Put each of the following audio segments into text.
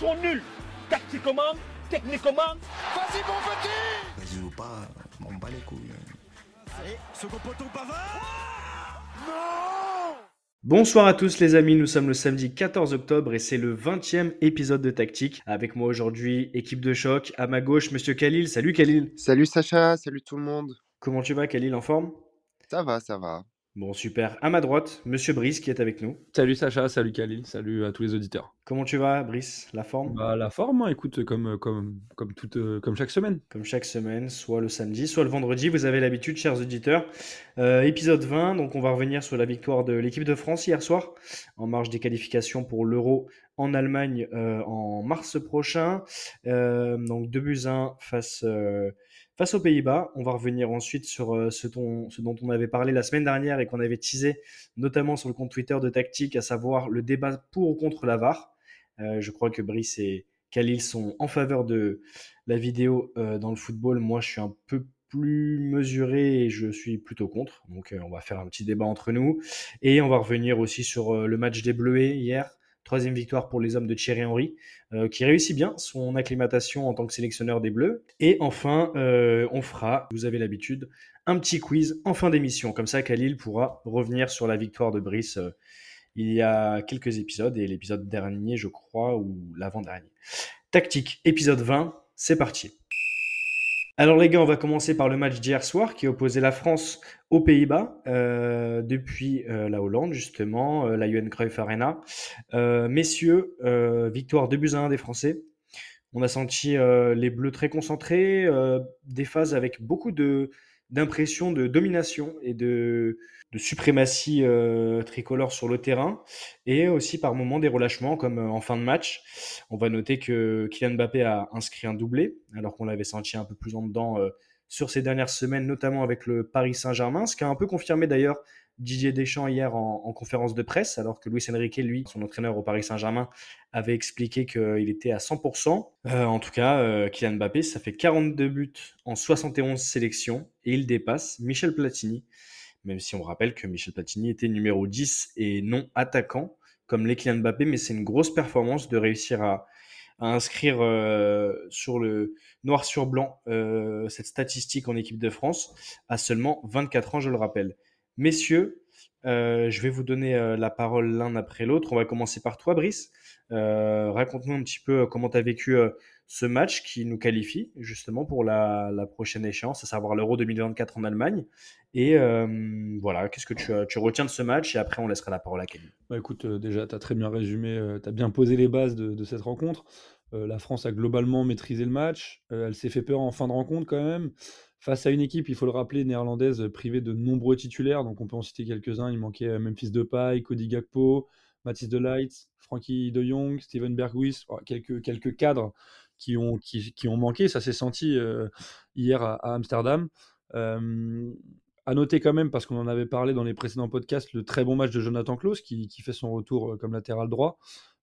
sont nuls. Tactiquement, techniquement. Vas-y, mon petit Vas-y ou pas, on bat les couilles. Allez, second poteau Pavard Non Bonsoir à tous les amis, nous sommes le samedi 14 octobre et c'est le 20e épisode de Tactique. Avec moi aujourd'hui, équipe de choc, à ma gauche, monsieur Khalil. Salut Khalil. Salut Sacha, salut tout le monde. Comment tu vas Khalil, en forme? Ça va, ça va. Bon, super. À ma droite, monsieur Brice qui est avec nous. Salut Sacha, salut Khalil, salut à tous les auditeurs. Comment tu vas Brice? La forme? Bah, la forme, hein, écoute, comme, comme, comme, toute, euh, comme chaque semaine. Comme chaque semaine, soit le samedi, soit le vendredi, vous avez l'habitude, chers auditeurs. Euh, épisode 20, donc on va revenir sur la victoire de l'équipe de France hier soir, en marge des qualifications pour l'Euro en Allemagne euh, en mars prochain. Euh, donc 2 buts 1 face, face aux Pays-Bas. On va revenir ensuite sur euh, ce, dont, on avait parlé la semaine dernière et qu'on avait teasé, notamment sur le compte Twitter de Tactique, à savoir le débat pour ou contre la VAR. Euh, je crois que Brice et Khalil sont en faveur de la vidéo euh, dans le football. Moi, je suis un peu plus mesuré et je suis plutôt contre. Donc, on va faire un petit débat entre nous. Et on va revenir aussi sur le match des Bleuets hier. Troisième victoire pour les hommes de Thierry Henry, euh, qui réussit bien son acclimatation en tant que sélectionneur des Bleus. Et enfin, euh, on fera, vous avez l'habitude, un petit quiz en fin d'émission. Comme ça, Khalil pourra revenir sur la victoire de Brice euh, il y a quelques épisodes, et l'épisode dernier, je crois, ou l'avant-dernier. Tactique, épisode 20, c'est parti. Alors les gars, on va commencer par le match d'hier soir qui opposait la France aux Pays-Bas euh, depuis euh, la Hollande justement, euh, la UN Cruyff Arena. Messieurs, victoire 2 buts à 1 des Français. On a senti les Bleus très concentrés, des phases avec beaucoup de d'impression de domination et de, suprématie euh, tricolore sur le terrain, et aussi par moments des relâchements comme euh, en fin de match. On va noter que Kylian Mbappé a inscrit un doublé, alors qu'on l'avait senti un peu plus en dedans euh, sur ces dernières semaines, notamment avec le Paris Saint-Germain, ce qui a un peu confirmé d'ailleurs Didier Deschamps hier en, en conférence de presse, alors que Luis Enrique, lui, son entraîneur au Paris Saint-Germain, avait expliqué qu'il était à 100%. Euh, en tout cas, euh, Kylian Mbappé, ça fait 42 buts en 71 sélections et il dépasse Michel Platini, même si on rappelle que Michel Platini était numéro 10 et non attaquant, comme les Kylian Mbappé, mais c'est une grosse performance de réussir à, inscrire euh, sur le noir sur blanc cette statistique en équipe de France à seulement 24 ans, je le rappelle. Messieurs, euh, je vais vous donner euh, la parole l'un après l'autre. On va commencer par toi, Brice. Euh, Raconte-nous un petit peu comment tu as vécu ce match qui nous qualifie justement pour la, prochaine échéance, à savoir l'Euro 2024 en Allemagne. Et voilà, qu'est-ce que tu, retiens de ce match? Et après, on laissera la parole à Kelly. Bah écoute, déjà, tu as très bien résumé, tu as bien posé les bases de, cette rencontre. La France a globalement maîtrisé le match. Elle s'est fait peur en fin de rencontre quand même. Face à une équipe, il faut le rappeler, néerlandaise, privée de nombreux titulaires. Donc on peut en citer quelques-uns. Il manquait euh, Memphis Depay, Cody Gakpo, Mathis de Ligt, Frankie de Jong, Steven Berghuis, oh, quelques, cadres qui ont, manqué. Ça s'est senti euh, hier à, à Amsterdam. Euh, à noter quand même, parce qu'on en avait parlé dans les précédents podcasts, le très bon match de Jonathan Klaus qui, fait son retour euh, comme latéral droit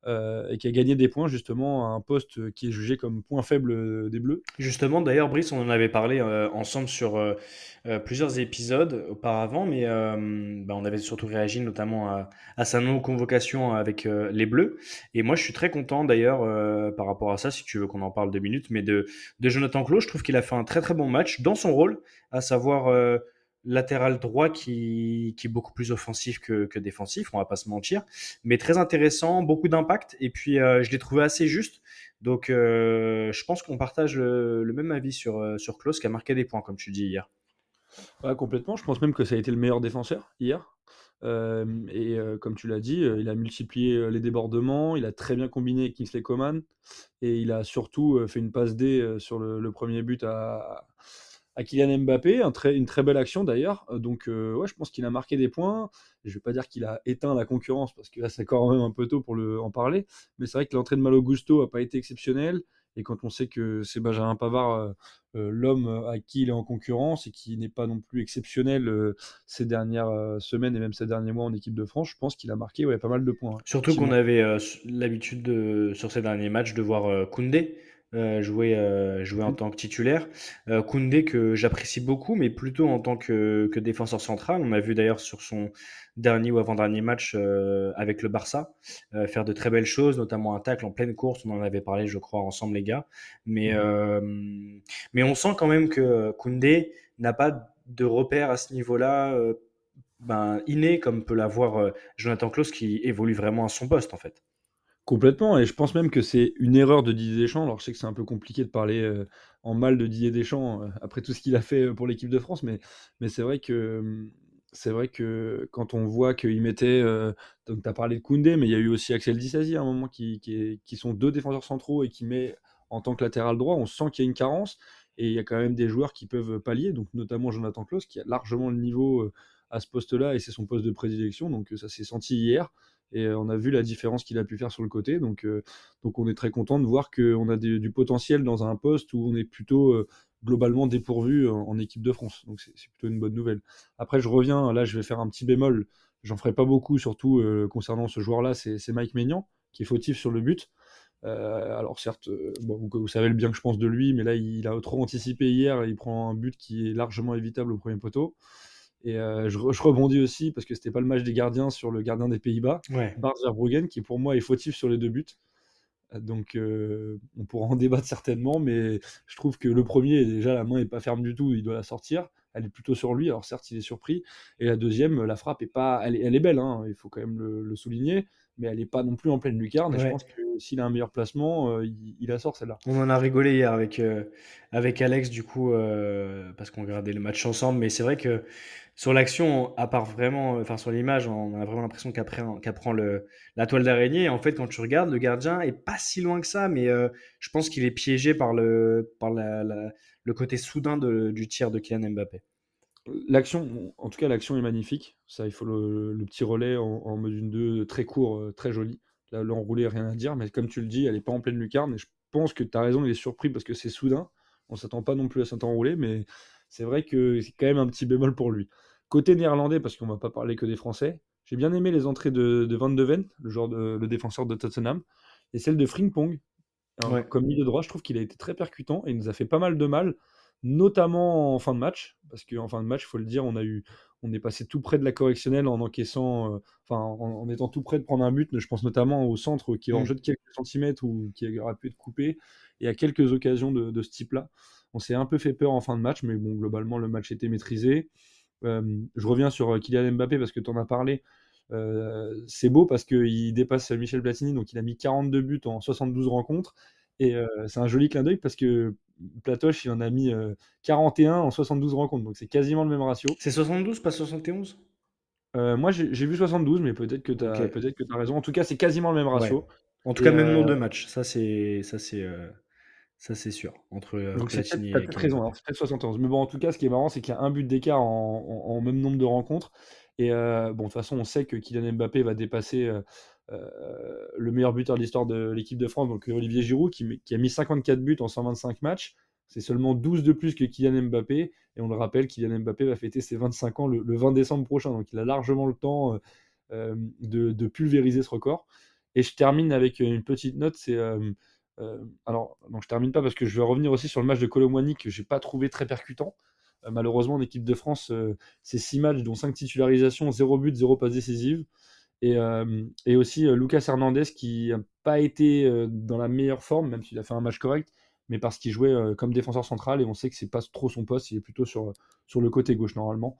euh, et qui a gagné des points justement à un poste qui est jugé comme point faible euh, des Bleus. Justement, d'ailleurs, Brice, on en avait parlé ensemble sur plusieurs épisodes auparavant, mais bah, on avait surtout réagi notamment à, sa non-convocation avec les Bleus. Et moi, je suis très content d'ailleurs par rapport à ça, si tu veux qu'on en parle deux minutes, mais de, Jonathan Klaus, je trouve qu'il a fait un très très bon match dans son rôle, à savoir latéral droit qui, qui est beaucoup plus offensif que, défensif, on va pas se mentir, mais très intéressant, beaucoup d'impact, et puis euh, je l'ai trouvé assez juste. Donc euh, je pense qu'on partage le, même avis sur, euh, sur Klaus qui a marqué des points, comme tu dis hier. Complètement, je pense même que ça a été le meilleur défenseur hier. Et comme tu l'as dit, il a multiplié les débordements, il a très bien combiné Kingsley Coman, et il a surtout fait une passe D sur le, premier but à Kylian Mbappé, un très, une très belle action d'ailleurs. Donc euh, ouais, je pense qu'il a marqué des points. Je vais pas dire qu'il a éteint la concurrence parce que là c'est quand même un peu tôt pour le, en parler. Mais c'est vrai que l'entrée de Malo Gusto a pas été exceptionnelle. Et quand on sait que c'est Benjamin Pavard euh, euh, l'homme à qui il est en concurrence et qui n'est pas non plus exceptionnel euh, ces dernières euh, semaines et même ces derniers mois en équipe de France, je pense qu'il a marqué ouais, pas mal de points. Surtout qu'on avait euh, l'habitude de, sur ces derniers matchs de voir Koundé euh, jouer, euh, jouer en tant que titulaire. Euh, Koundé que j'apprécie beaucoup, mais plutôt en tant que, que défenseur central. On a vu d'ailleurs sur son dernier ou avant-dernier match euh, avec le Barça faire de très belles choses, notamment un tacle en pleine course. On en avait parlé, je crois, ensemble les gars. Mais, euh, mais on sent quand même que Koundé n'a pas de repère à ce niveau-là. ben, inné comme peut l'avoir Jonathan Klaus qui évolue vraiment à son poste en fait. Complètement, et je pense même que c'est une erreur de Didier Deschamps. Alors, je sais que c'est un peu compliqué de parler euh, en mal de Didier Deschamps euh, après tout ce qu'il a fait euh, pour l'équipe de France, mais, c'est vrai que hum, c'est vrai que quand on voit qu'il mettait, donc tu as parlé de Koundé, mais il y a eu aussi Axel Disasi à un moment qui, sont deux défenseurs centraux et qui met en tant que latéral droit, on sent qu'il y a une carence et il y a quand même des joueurs qui peuvent pallier, donc notamment Jonathan Klaus qui a largement le niveau à ce poste-là et c'est son poste de prédilection, donc ça s'est senti hier. Et euh, on a vu la différence qu'il a pu faire sur le côté. Donc, euh, donc on est très content de voir qu'on a du potentiel dans un poste où on est plutôt euh, globalement dépourvu en, équipe de France. Donc c'est plutôt une bonne nouvelle. Après, je reviens, là je vais faire un petit bémol. J'en ferai pas beaucoup, surtout concernant ce joueur-là, c'est Mike Maignan, qui est fautif sur le but. Alors certes, vous, savez le bien que je pense de lui, mais là il a trop anticipé hier il prend un but qui est largement évitable au premier poteau. Et euh, je, re- je rebondis aussi parce que c'était pas le match des gardiens sur le gardien des Pays-Bas, Ouais. Bart Verbruggen, qui pour moi est fautif sur les deux buts. Euh, Donc euh, on pourra en débattre certainement, mais je trouve que le premier, déjà la main est pas ferme du tout, il doit la sortir. Elle est plutôt sur lui, alors certes il est surpris. Et la deuxième, la frappe est pas, elle est, elle est belle, hein, il faut quand même le, le souligner, mais elle est pas non plus en pleine lucarne. Et je pense que s'il a un meilleur placement, euh, il, il la sort celle-là. On en a rigolé hier avec, euh, avec Alex, du coup, euh, parce qu'on regardait le match ensemble. Mais c'est vrai que sur l'action, à part vraiment, enfin sur l'image, on a vraiment l'impression qu'elle prend, qu'elle prend le, la toile d'araignée. En fait, quand tu regardes, le gardien est pas si loin que ça, mais euh, je pense qu'il est piégé par le, par la, le côté soudain de- du tir de Kylian Mbappé. L'action, en tout cas, l'action est magnifique. Ça, il faut le, petit relais en, mode une 2 très court, euh, très joli. Là, l'enroulé, rien à dire, mais comme tu le dis, elle n'est pas en pleine lucarne. Et je pense que tu as raison, il est surpris parce que c'est soudain. On s'attend pas non plus à cet enroulé, mais c'est vrai que c'est quand même un petit bémol pour lui. Côté néerlandais, parce qu'on va pas parler que des Français, j'ai bien aimé les entrées de, de Van de Ven, le, de- le défenseur de Tottenham, et celle de Frimpong. Alors, Ouais. Comme milieu droit, je trouve qu'il a été très percutant et il nous a fait pas mal de mal, notamment en fin de match, parce qu'en fin de match, il faut le dire, on a eu, on est passé tout près de la correctionnelle en encaissant, euh, enfin, en, en étant tout près de prendre un but. Je pense notamment au centre qui est en Mm. jeu de quelques centimètres ou qui aurait pu être coupé, et à quelques occasions de, de ce type-là. On s'est un peu fait peur en fin de match, mais bon, globalement, le match était maîtrisé. Je reviens sur Kylian Mbappé parce que tu en as parlé. Euh, c'est beau parce qu'il dépasse Michel Platini, donc il a mis 42 buts en 72 rencontres. Et euh, c'est un joli clin d'œil parce que Platoche, il en a mis euh, 41 en 72 rencontres. Donc c'est quasiment le même ratio. C'est 72, pas 71 Euh, moi, j'ai vu 72, mais peut-être que tu as, Ok. peut-être que as raison. En tout cas, c'est quasiment le même ratio. En tout Et, cas, même nombre de matchs. Ça, c'est ça, c'est sûr. Entre euh, Donc c'est peut-être Platini t'as et Kylian raison, c'est peut-être 71. Mais bon, en tout cas, ce qui est marrant, c'est qu'il y a un but d'écart en, en- en même nombre de rencontres. Et euh, bon, de toute façon, on sait que Kylian Mbappé va dépasser euh, le meilleur buteur de l'histoire de l'équipe de France, donc Olivier Giroud, qui, a mis 54 buts en 125 matchs. C'est seulement 12 de plus que Kylian Mbappé. Et on le rappelle, Kylian Mbappé va fêter ses 25 ans le, le 20 décembre prochain. Donc il a largement le temps de, de pulvériser ce record. Et je termine avec une petite note, c'est alors, donc je termine pas parce que je vais revenir aussi sur le match de Colomwani que j'ai pas trouvé très percutant. Euh, malheureusement, en équipe de France, euh, c'est 6 matchs, dont 5 titularisations, 0 but, 0 passe décisive. Et, euh, et aussi euh, Lucas Hernandez qui n'a pas été euh, dans la meilleure forme, même s'il a fait un match correct, mais parce qu'il jouait euh, comme défenseur central et on sait que c'est pas trop son poste, il est plutôt sur, sur le côté gauche normalement.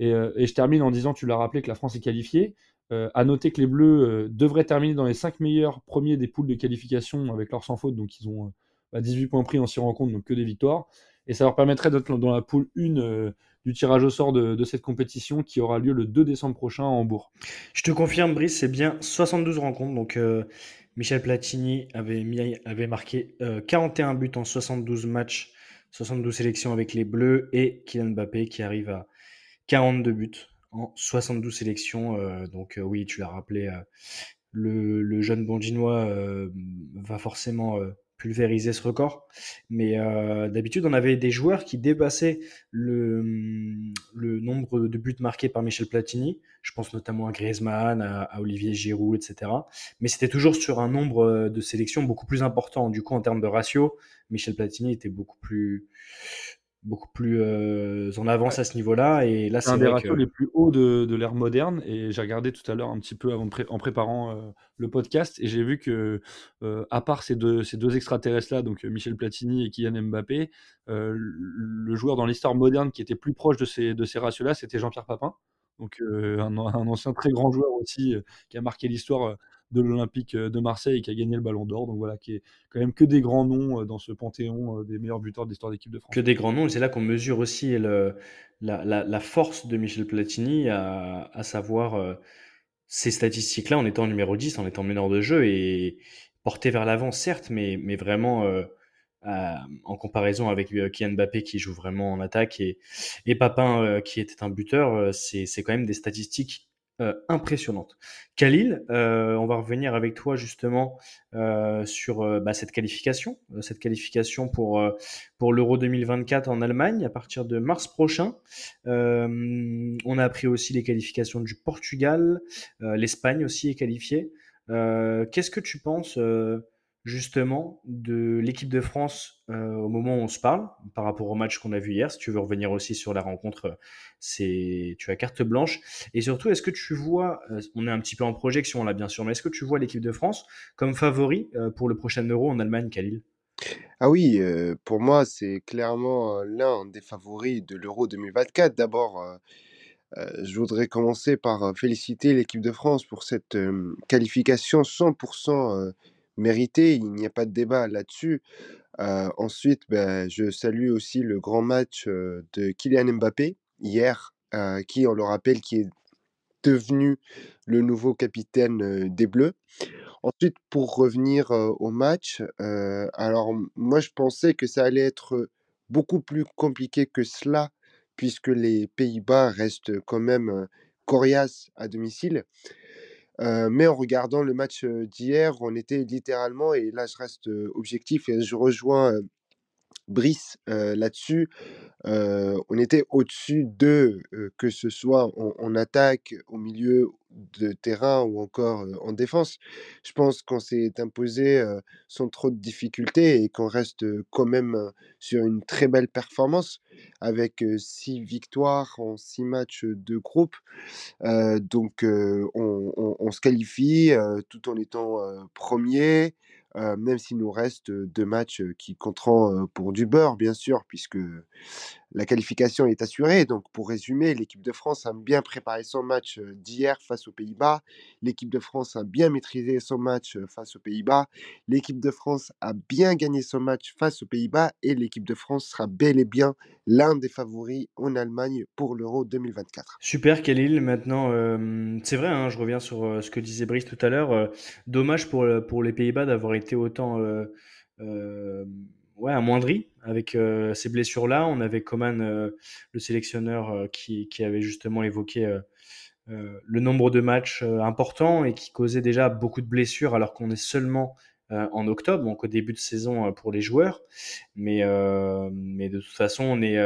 Euh, et je termine en disant, tu l'as rappelé, que la France est qualifiée. Euh, à noter que les Bleus euh, devraient terminer dans les 5 meilleurs premiers des poules de qualification avec leur sans faute, donc ils ont euh, bah, 18 points pris en 6 rencontres, donc que des victoires. Et ça leur permettrait d'être dans la poule 1 euh, du tirage au sort de, cette compétition qui aura lieu le 2 décembre prochain à Hambourg. Je te confirme, Brice, c'est bien 72 rencontres. Donc, Michel Platini avait, marqué euh, 41 buts en 72 matchs, 72 sélections avec les Bleus et Kylian Mbappé qui arrive à 42 buts en 72 sélections. Euh, donc, euh, oui, tu l'as rappelé, euh, le, jeune Bondinois va forcément pulvériser ce record. Mais d'habitude, on avait des joueurs qui dépassaient le, le, nombre de buts marqués par Michel Platini. Je pense notamment à Griezmann, à, Olivier Giroud, etc. Mais c'était toujours sur un nombre de sélections beaucoup plus important. Du coup, en termes de ratio, Michel Platini était beaucoup plus beaucoup plus euh, en avance à ce niveau-là. Et là, c'est un des ratios les plus hauts de, de l'ère moderne. Et j'ai regardé tout à l'heure un petit peu avant en préparant euh, le podcast, et j'ai vu que, euh, à part ces deux, ces deux extraterrestres-là, donc Michel Platini et Kylian Mbappé, le joueur dans l'histoire moderne qui était plus proche de ces, de ces ratios-là, c'était Jean-Pierre Papin. Donc un, un, ancien très grand joueur aussi qui a marqué l'histoire de l'Olympique euh, de Marseille qui a gagné le Ballon d'Or. Donc voilà, qui est quand même que des grands noms euh, dans ce panthéon euh, des meilleurs buteurs de l'histoire d'équipe de France. Que des grands noms, et c'est là qu'on mesure aussi la, force de Michel Platini, à, savoir ces statistiques-là en étant numéro 10, en étant meneur de jeu et porté vers l'avant, certes, mais, mais vraiment en comparaison avec Kylian Mbappé qui joue vraiment en attaque et, et Papin qui était un buteur, c'est quand même des statistiques euh, impressionnante. Khalil, euh, on va revenir avec toi justement euh, sur bah, cette qualification, cette qualification pour, pour l'Euro 2024 en Allemagne à partir de mars prochain. on a appris aussi les qualifications du Portugal, l'Espagne aussi est qualifiée. Qu'est-ce que tu penses justement de l'équipe de France euh, au moment où on se parle par rapport au match qu'on a vu hier. Si tu veux revenir aussi sur la rencontre, c'est tu as carte blanche. Et surtout, est-ce que tu vois, euh, on est un petit peu en projection là bien sûr, mais est-ce que tu vois l'équipe de France comme favori euh, pour le prochain Euro en Allemagne, Khalil? Ah oui, pour moi c'est clairement l'un des favoris de l'Euro 2024. D'abord. je voudrais commencer par féliciter l'équipe de France pour cette qualification 100% mérité, il n'y a pas de débat là-dessus. ensuite, ben, je salue aussi le grand match de Kylian Mbappé hier, qui, on le rappelle, qui est devenu le nouveau capitaine des Bleus. Ensuite, pour revenir au match, alors moi je pensais que ça allait être beaucoup plus compliqué que cela, puisque les Pays-Bas restent quand même coriaces à domicile mais en regardant le match, d'hier, on était littéralement et là je reste, objectif et je rejoins, Brice, là-dessus, on était au-dessus d'eux, que ce soit en attaque, au milieu de terrain ou encore, en défense. Je pense qu'on s'est imposé, sans trop de difficultés et qu'on reste, quand même, sur une très belle performance avec, 6 victoires en 6 matchs, de groupe. donc on se qualifie, tout en étant, 1 même s'il nous reste deux matchs qui compteront pour du beurre, bien sûr, puisque la qualification est assurée. Donc, pour résumer, l'équipe de France a bien préparé son match d'hier face aux Pays-Bas. L'équipe de France a bien maîtrisé son match face aux Pays-Bas. L'équipe de France a bien gagné son match face aux Pays-Bas. Et l'équipe de France sera bel et bien l'un des favoris en Allemagne pour l'Euro 2024. Super, Khalil. Maintenant, c'est vrai, hein, je reviens sur ce que disait Brice tout à l'heure. dommage pour les Pays-Bas d'avoir été autant ouais, amoindri avec euh, ces blessures-là. On avait Coman, euh, le sélectionneur, euh, qui, qui, avait justement évoqué le nombre de matchs importants et qui causait déjà beaucoup de blessures alors qu'on est seulement en octobre, donc au début de saison pour les joueurs. Mais, mais de toute façon, on est,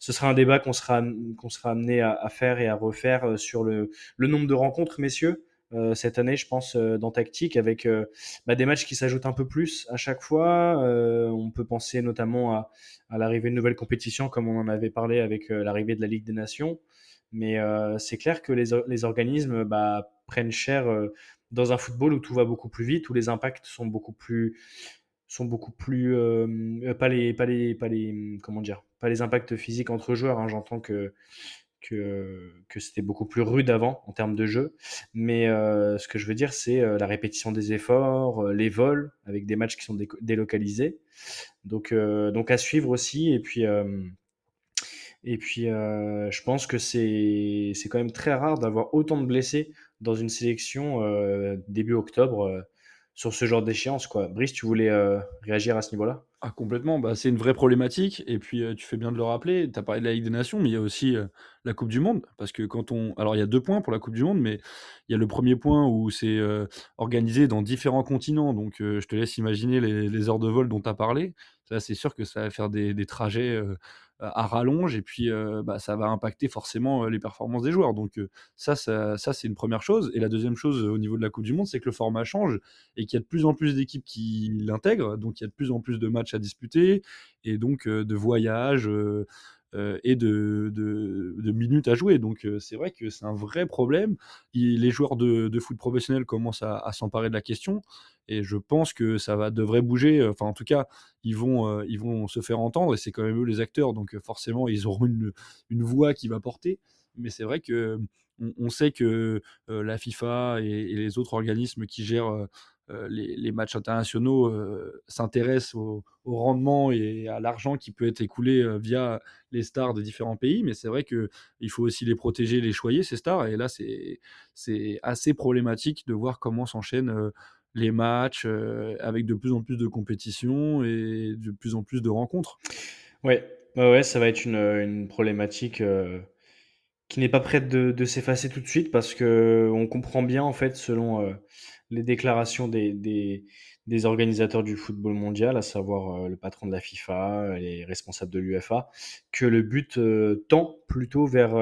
ce sera un débat qu'on sera, qu'on sera amené à, à, faire et à refaire sur le, le nombre de rencontres, messieurs. Euh, cette année, je pense, euh, dans Tactique, avec euh, bah, des matchs qui s'ajoutent un peu plus à chaque fois. on peut penser notamment à, l'arrivée de nouvelles compétitions, comme on en avait parlé avec l'arrivée de la Ligue des Nations. Mais c'est clair que les, organismes bah, prennent cher dans un football où tout va beaucoup plus vite, où les impacts sont beaucoup plus sont beaucoup plus pas les pas les pas les comment dire pas les impacts physiques entre joueurs hein. j'entends que que, que c'était beaucoup plus rude avant en termes de jeu. Mais euh, ce que je veux dire, c'est euh, la répétition des efforts, euh, les vols avec des matchs qui sont délocalisés. Donc, donc à suivre aussi. Et puis, et puis je pense que c'est quand même très rare d'avoir autant de blessés dans une sélection début octobre. Sur ce genre d'échéance. Brice, tu voulais euh, réagir à ce niveau-là? Ah, complètement, bah, c'est une vraie problématique. Et puis, euh, tu fais bien de le rappeler, tu as parlé de la Ligue des Nations, mais il y a aussi euh, la Coupe du Monde. Parce que quand on. Alors, il y a deux points pour la Coupe du Monde, mais il y a le premier point où c'est organisé dans différents continents. Donc, je te laisse imaginer les, heures de vol dont tu as parlé. Ça, c'est sûr que ça va faire des trajets à rallonge et puis bah, ça va impacter forcément les performances des joueurs. Donc ça, ça, c'est une première chose. Et la deuxième chose au niveau de la Coupe du Monde, c'est que le format change et qu'il y a de plus en plus d'équipes qui l'intègrent. Donc il y a de plus en plus de matchs à disputer et donc de voyages. Et de, minutes à jouer. Donc c'est vrai que c'est un vrai problème. les joueurs de, foot professionnel commencent à s'emparer de la question. Et je pense que ça va devrait bouger. Enfin, en tout cas, ils vont, ils vont se faire entendre et c'est quand même eux les acteurs. Donc forcément, ils auront une, une voix qui va porter. Mais c'est vrai que on, sait que la FIFA et, les autres organismes qui gèrent les, matchs internationaux s'intéressent au, rendement et à l'argent qui peut être écoulé via les stars de différents pays. Mais c'est vrai qu'il faut aussi les protéger, les choyer, ces stars. Et là, c'est assez problématique de voir comment s'enchaînent les matchs euh, avec de plus en plus de compétitions et de plus en plus de rencontres. Ouais, ouais, ça va être une, une problématique euh, qui n'est pas prête de, s'effacer tout de suite parce que on comprend bien en fait selon euh, les déclarations des, des, organisateurs du football mondial, à savoir le patron de la FIFA, les responsables de l'UFA, que le but tend plutôt vers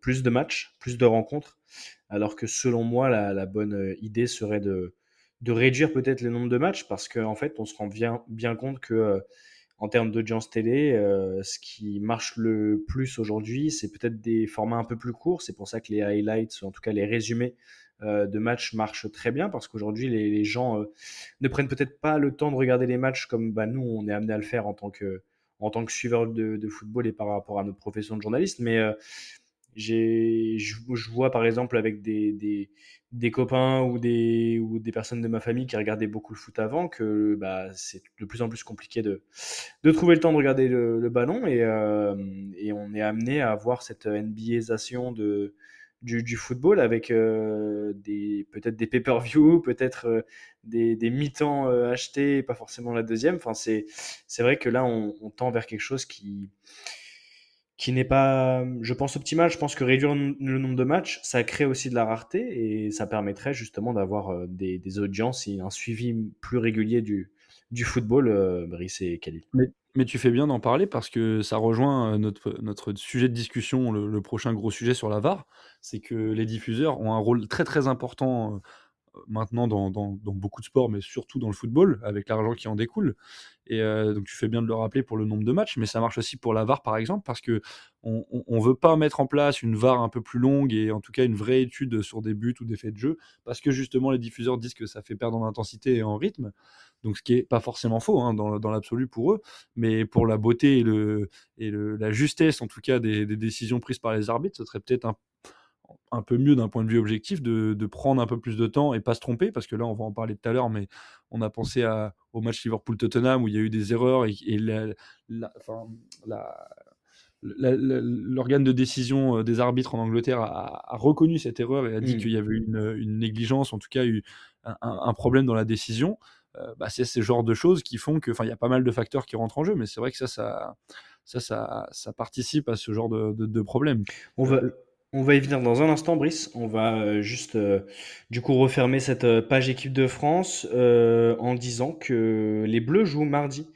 plus de matchs, plus de rencontres, alors que selon moi la, bonne idée serait de de réduire peut-être le nombre de matchs parce qu'en en fait, on se rend bien, bien compte que euh, en termes d'audience télé, euh, ce qui marche le plus aujourd'hui, c'est peut-être des formats un peu plus courts. C'est pour ça que les highlights, en tout cas les résumés euh, de matchs marchent très bien parce qu'aujourd'hui, les, gens ne prennent peut-être pas le temps de regarder les matchs comme bah, nous, on est amené à le faire en tant que, en tant que suiveur de, football et par rapport à notre profession de journaliste. Mais j'ai, je, vois par exemple avec des, des, copains ou des, ou des personnes de ma famille qui regardaient beaucoup le foot avant que bah, c'est de plus en plus compliqué de, de trouver le temps de regarder le, ballon et, euh, et, on est amené à avoir cette NBAisation de, du, football avec euh, des, peut-être des pay-per-view, peut-être euh, des, des mi-temps achetés, pas forcément la deuxième. Enfin, c'est, c'est vrai que là, on, tend vers quelque chose qui qui n'est pas, je pense, optimal. Je pense que réduire le nombre de matchs, ça crée aussi de la rareté et ça permettrait justement d'avoir euh, des, des, audiences et un suivi plus régulier du, du football, euh, Brice et Khalil. Mais, mais, tu fais bien d'en parler parce que ça rejoint euh, notre, notre sujet de discussion, le, le prochain gros sujet sur la VAR, c'est que les diffuseurs ont un rôle très très important maintenant dans, dans, beaucoup de sports, mais surtout dans le football, avec l'argent qui en découle. Et euh, donc tu fais bien de le rappeler pour le nombre de matchs, mais ça marche aussi pour la VAR par exemple, parce que on, on, veut pas mettre en place une VAR un peu plus longue et en tout cas une vraie étude sur des buts ou des faits de jeu, parce que justement les diffuseurs disent que ça fait perdre en intensité et en rythme. Donc ce qui est pas forcément faux hein, dans, dans l'absolu pour eux, mais pour la beauté et, le, et le, la justesse en tout cas des, des décisions prises par les arbitres, ce serait peut-être un un peu mieux d'un point de vue objectif de, de, prendre un peu plus de temps et pas se tromper parce que là on va en parler tout à l'heure mais on a pensé à, au match Liverpool-Tottenham où il y a eu des erreurs et, l'organe de décision euh, des arbitres en Angleterre a, reconnu cette erreur et a dit mmh. qu'il y avait une, une, négligence, en tout cas eu un, un problème dans la décision. Euh, bah, c'est ce genre de choses qui font que, enfin, il y a pas mal de facteurs qui rentrent en jeu, mais c'est vrai que ça, ça, ça, ça, participe à ce genre de, de, de problème. On va, on va y venir dans un instant, Brice. On va euh, juste euh, du coup refermer cette euh, page équipe de France en disant que les Bleus jouent mardi.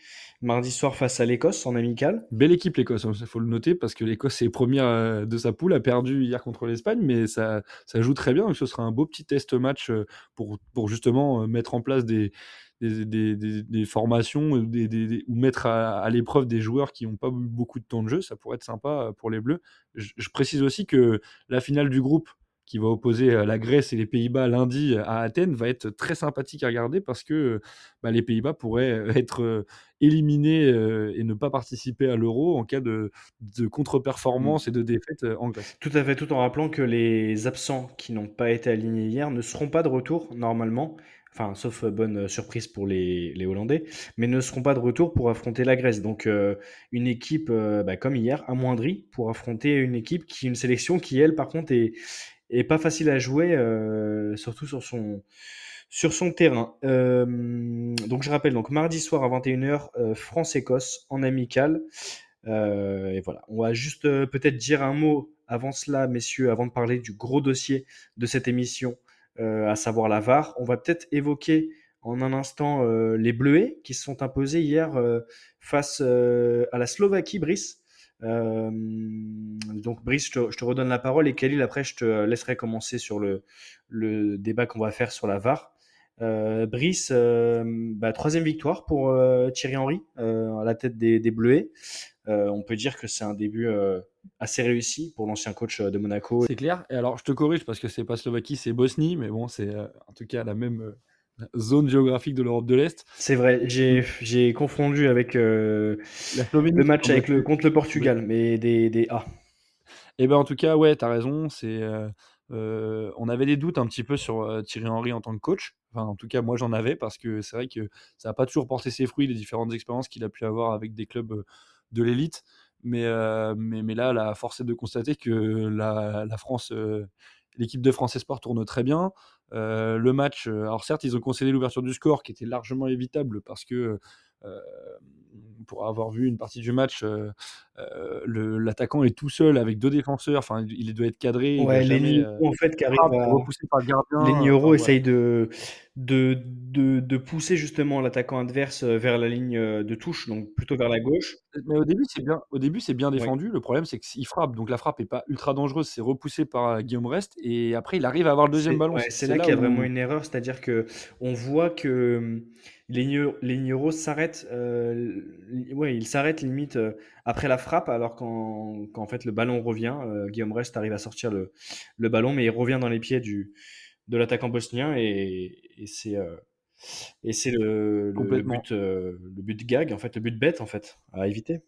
Mardi soir face à l'Écosse en amical. Belle équipe l'Écosse, il hein, faut le noter parce que l'Écosse est première de sa poule, a perdu hier contre l'Espagne, mais ça, ça joue très bien. Donc ce sera un beau petit test match pour justement mettre en place des, des, formations des, ou mettre à, l'épreuve des joueurs qui n'ont pas eu beaucoup de temps de jeu, ça pourrait être sympa euh, pour les Bleus. Je, précise aussi que la finale du groupe qui va opposer euh, la Grèce et les Pays-Bas lundi à Athènes va être très sympathique à regarder parce que bah, les Pays-Bas pourraient être éliminés et ne pas participer à l'euro en cas de, de contre-performance mmh. et de défaite en Grèce. Tout à fait, tout en rappelant que les absents qui n'ont pas été alignés hier ne seront pas de retour normalement enfin sauf euh, bonne euh, surprise pour les, Hollandais, mais ne seront pas de retour pour affronter la Grèce. Donc euh, une équipe bah, comme hier, amoindrie, pour affronter une équipe qui une sélection qui elle par contre est, pas facile à jouer, surtout sur son terrain. Donc je rappelle, donc mardi soir à 21h, euh, France-Écosse en amical. Et voilà, on va juste peut-être dire un mot avant cela, messieurs, avant de parler du gros dossier de cette émission, à savoir la VAR. On va peut-être évoquer en un instant les Bleuets qui se sont imposés hier face à la Slovaquie, Brice. donc Brice, je te, redonne la parole et Khalil, après je te laisserai commencer sur le, le débat qu'on va faire sur la VAR. Euh, Brice, euh, bah, troisième victoire pour euh, Thierry Henry à la tête des, Bleuets. on peut dire que c'est un début assez réussi pour l'ancien coach de Monaco. C'est clair. Et alors, je te corrige parce que c'est pas Slovaquie, c'est Bosnie, mais bon, c'est en tout cas la même zone géographique de l'Europe de l'Est. C'est vrai, j'ai confondu avec le match avec le, contre le Portugal, mais des, des A. Eh ben en tout cas, ouais, tu as raison. C'est on avait des doutes un petit peu sur Thierry Henry en tant que coach. Enfin, en tout cas, moi j'en avais parce que c'est vrai que ça n'a pas toujours porté ses fruits, les différentes expériences qu'il a pu avoir avec des clubs de l'élite. Mais, mais, là, la force est de constater que la France, l'équipe de France Esport tourne très bien. le match, alors certes, ils ont concédé l'ouverture du score qui était largement évitable parce que pour avoir vu une partie du match, euh, euh, l'attaquant est tout seul avec deux défenseurs. Enfin, il doit être cadré. Ouais, les euh, en fait, qui arrive à... repousser par le gardien. Les essaye de, de, de, pousser justement l'attaquant adverse vers la ligne de touche, donc plutôt vers la gauche. Mais au début, c'est bien, au début, c'est bien défendu. Le problème, c'est qu'il frappe, donc la frappe est pas ultra dangereuse. C'est repoussé par Guillaume Rest, et après, il arrive à avoir le deuxième ballon. c'est là, qu'il y a vraiment une erreur, c'est-à-dire que on voit que Ligneros s'arrête, euh, ouais, il s'arrête limite euh, après la frappe, alors qu'en fait le ballon revient. Euh, Guillaume Rest arrive à sortir le, le, ballon, mais il revient dans les pieds du, de l'attaquant bosnien et, et c'est et c'est le, le, but, le but gag, en fait, le but bête en fait, à éviter.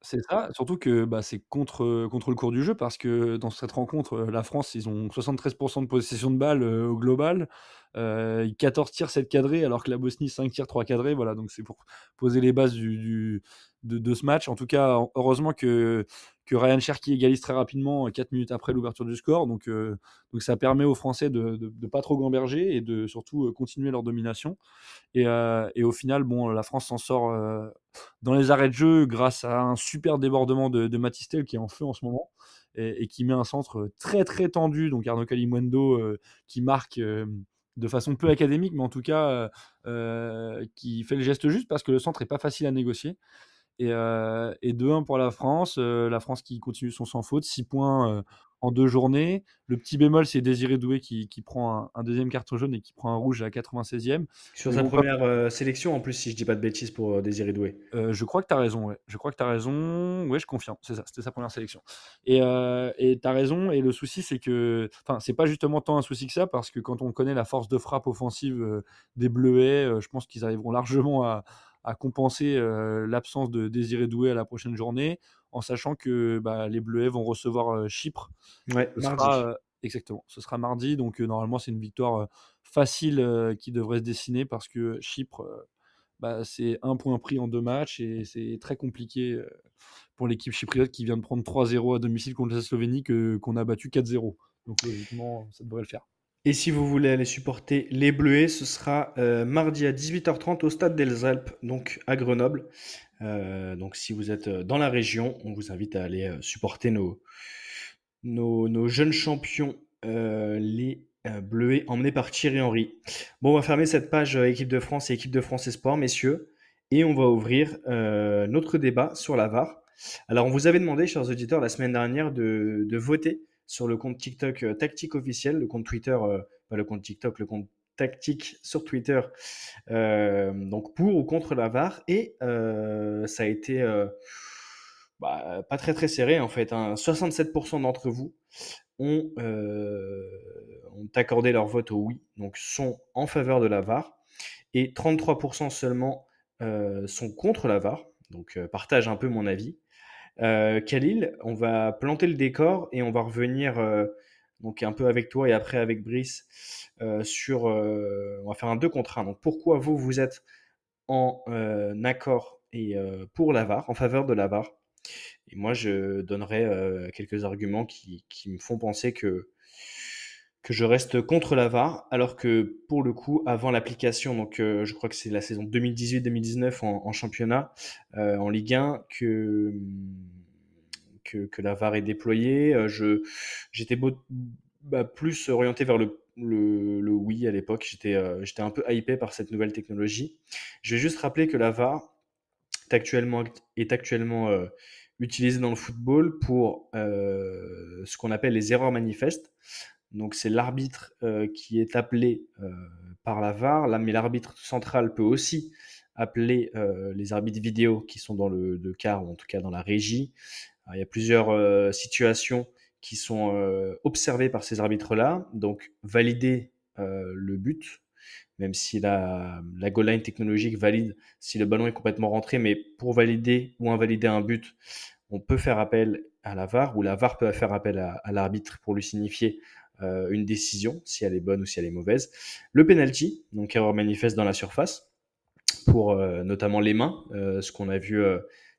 C'est ça, surtout que bah, c'est contre, contre le cours du jeu parce que dans cette rencontre, la France, ils ont 73% de possession de balles au global. 14 tirs, 7 cadrés, alors que la Bosnie, 5 tirs, 3 cadrés. Voilà, donc c'est pour poser les bases du, de, ce match. En tout cas, heureusement que, que Ryan Cherky égalise très rapidement, 4 minutes après l'ouverture du score. Donc, donc ça permet aux Français de ne pas trop gamberger et de surtout continuer leur domination. Et, et au final, bon, la France s'en sort dans les arrêts de jeu grâce à un super débordement de, Matistel qui est en feu en ce moment. Et, qui met un centre très très tendu, donc Arnaud Calimundo qui marque de façon peu académique, mais en tout cas euh, euh, qui fait le geste juste parce que le centre n'est pas facile à négocier. Et, euh, et 2-1 pour la France, la France qui continue son sans faute, 6 points en deux journées. Le petit bémol, c'est Désiré Doué qui, prend un, deuxième carton jaune et qui prend un rouge à la 96e. Sur sa première euh, sélection, en plus, si je dis pas de bêtises pour euh, Désiré Doué. Euh, je crois que tu as raison, ouais. Je crois que tu as raison. Ouais, je confirme. C'est ça, c'était sa première sélection. Et tu as raison. Et le souci, c'est que. Enfin, c'est pas justement tant un souci que ça, parce que quand on connaît la force de frappe offensive des Bleuets, je pense qu'ils arriveront largement à, à compenser l'absence de Désiré Doué à la prochaine journée en sachant que bah, les Bleuets vont recevoir Chypre. Ouais, mardi. exactement, ce sera mardi, donc normalement c'est une victoire facile qui devrait se dessiner parce que Chypre, bah, c'est un point pris en deux matchs et c'est très compliqué pour l'équipe chypriote qui vient de prendre 3-0 à domicile contre la Slovénie qu'on a battu 4-0. Donc logiquement, ça devrait le faire. Et si vous voulez aller supporter les Bleuets, ce sera mardi à 18h30 au stade des Alpes, donc à Grenoble. Euh, donc si vous êtes euh, dans la région, on vous invite à aller euh, supporter nos, nos, jeunes champions, les Bleuets, emmenés par Thierry Henry. Bon, on va fermer cette page équipe de France et équipe de France Espoir, messieurs, et on va ouvrir notre débat sur la VAR. Alors, on vous avait demandé, chers auditeurs, la semaine dernière de, voter sur le compte TikTok Tactique officiel, le compte Twitter, pas le compte TikTok, le compte tactique sur Twitter, euh, donc pour ou contre la VAR, et euh, ça a été euh, bah, pas très très serré en fait. 67% hein. d'entre vous ont, ont, accordé leur vote au oui, donc sont en faveur de la VAR, et 33% seulement sont contre la VAR, donc partage un peu mon avis. Khalil, on va planter le décor et on va revenir donc un peu avec toi et après avec Brice, euh, sur, euh, on va faire un 2 contre 1. Donc pourquoi vous, vous êtes en euh, accord et pour l'avare, en faveur de l'avare Et moi, je donnerai quelques arguments qui, qui, me font penser que que je reste contre la VAR, alors que pour le coup, avant l'application, donc euh, je crois que c'est la saison 2018-2019 en, championnat, euh, en Ligue 1, que, que, la VAR est déployée. Euh, je, j'étais bah, plus orienté vers le, le, oui à l'époque. J'étais, j'étais un peu hypé par cette nouvelle technologie. Je vais juste rappeler que la VAR est actuellement, est actuellement utilisée dans le football pour ce qu'on appelle les erreurs manifestes. Donc c'est l'arbitre euh, qui est appelé euh, par la VAR, mais l'arbitre central peut aussi appeler euh, les arbitres vidéo qui sont dans le, car ou en tout cas dans la régie. il y a plusieurs situations qui sont observées par ces arbitres-là, donc valider le but, même si la, la goal line technologique valide si le ballon est complètement rentré, mais pour valider ou invalider un but, on peut faire appel à la VAR ou la VAR peut faire appel à l'arbitre pour lui signifier euh, une décision, si elle est bonne ou si elle est mauvaise. Le penalty, donc erreur manifeste dans la surface, pour euh, notamment les mains, euh, ce qu'on a vu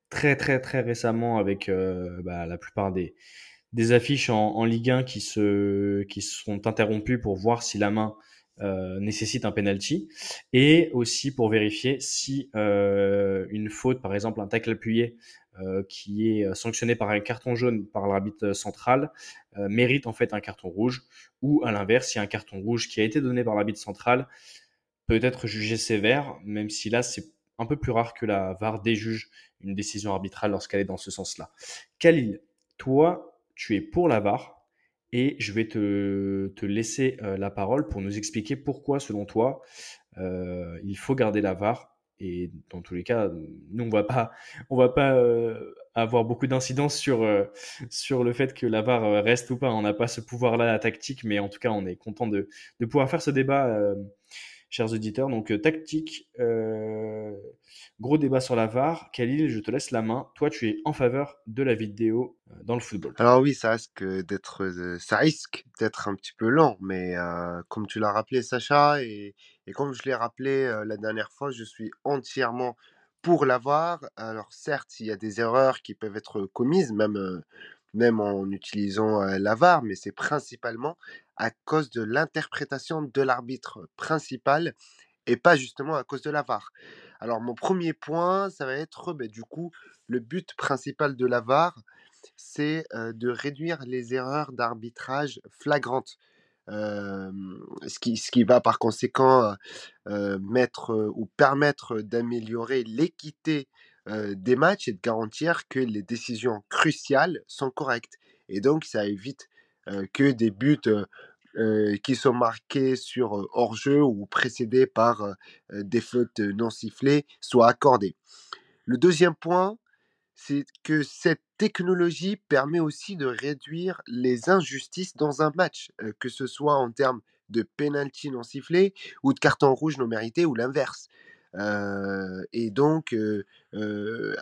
très très très récemment avec bah, la plupart des, des affiches en, Ligue 1 qui, se, qui sont interrompues pour voir si la main nécessite un penalty et aussi pour vérifier si une faute, par exemple un tacle appuyé, euh, qui est euh, sanctionné par un carton jaune par l'arbitre central euh, mérite en fait un carton rouge ou à l'inverse, si un carton rouge qui a été donné par l'arbitre central peut être jugé sévère, même si là c'est un peu plus rare que la VAR déjuge une décision arbitrale lorsqu'elle est dans ce sens-là. Khalil, toi, tu es pour la VAR et je vais te, te laisser la parole pour nous expliquer pourquoi, selon toi, il faut garder la VAR et dans tous les cas, nous, on va pas, on va pas euh, avoir beaucoup d'incidence sur, euh, sur le fait que la VAR euh, reste ou pas. On n'a pas ce pouvoir-là tactique, mais en tout cas, on est content de, de pouvoir faire ce débat, chers auditeurs. Donc, tactique, gros débat sur la VAR. Khalil, je te laisse la main. Toi, tu es en faveur de la vidéo dans le football. Alors oui, ça risque d'être, ça risque d'être un petit peu lent, mais comme tu l'as rappelé, Sacha, et, et comme je l'ai rappelé la dernière fois, je suis entièrement pour l'avoir. Alors certes, il y a des erreurs qui peuvent être commises, même, même en utilisant la VAR, mais c'est principalement à cause de l'interprétation de l'arbitre principal et pas justement à cause de la VAR. Alors mon premier point, ça va être bah, du coup le but principal de la VAR, c'est de réduire les erreurs d'arbitrage flagrantes ce, qui, va par conséquent mettre ou permettre d'améliorer l'équité des matchs et de garantir que les décisions cruciales sont correctes. Et donc, ça évite que des buts qui sont marqués sur hors-jeu ou précédés par des fautes non sifflées soient accordés. Le deuxième point, c'est que cette technologie permet aussi de réduire les injustices dans un match, que ce soit en termes de penalty non sifflé ou de carton rouge non mérité ou l'inverse. et donc,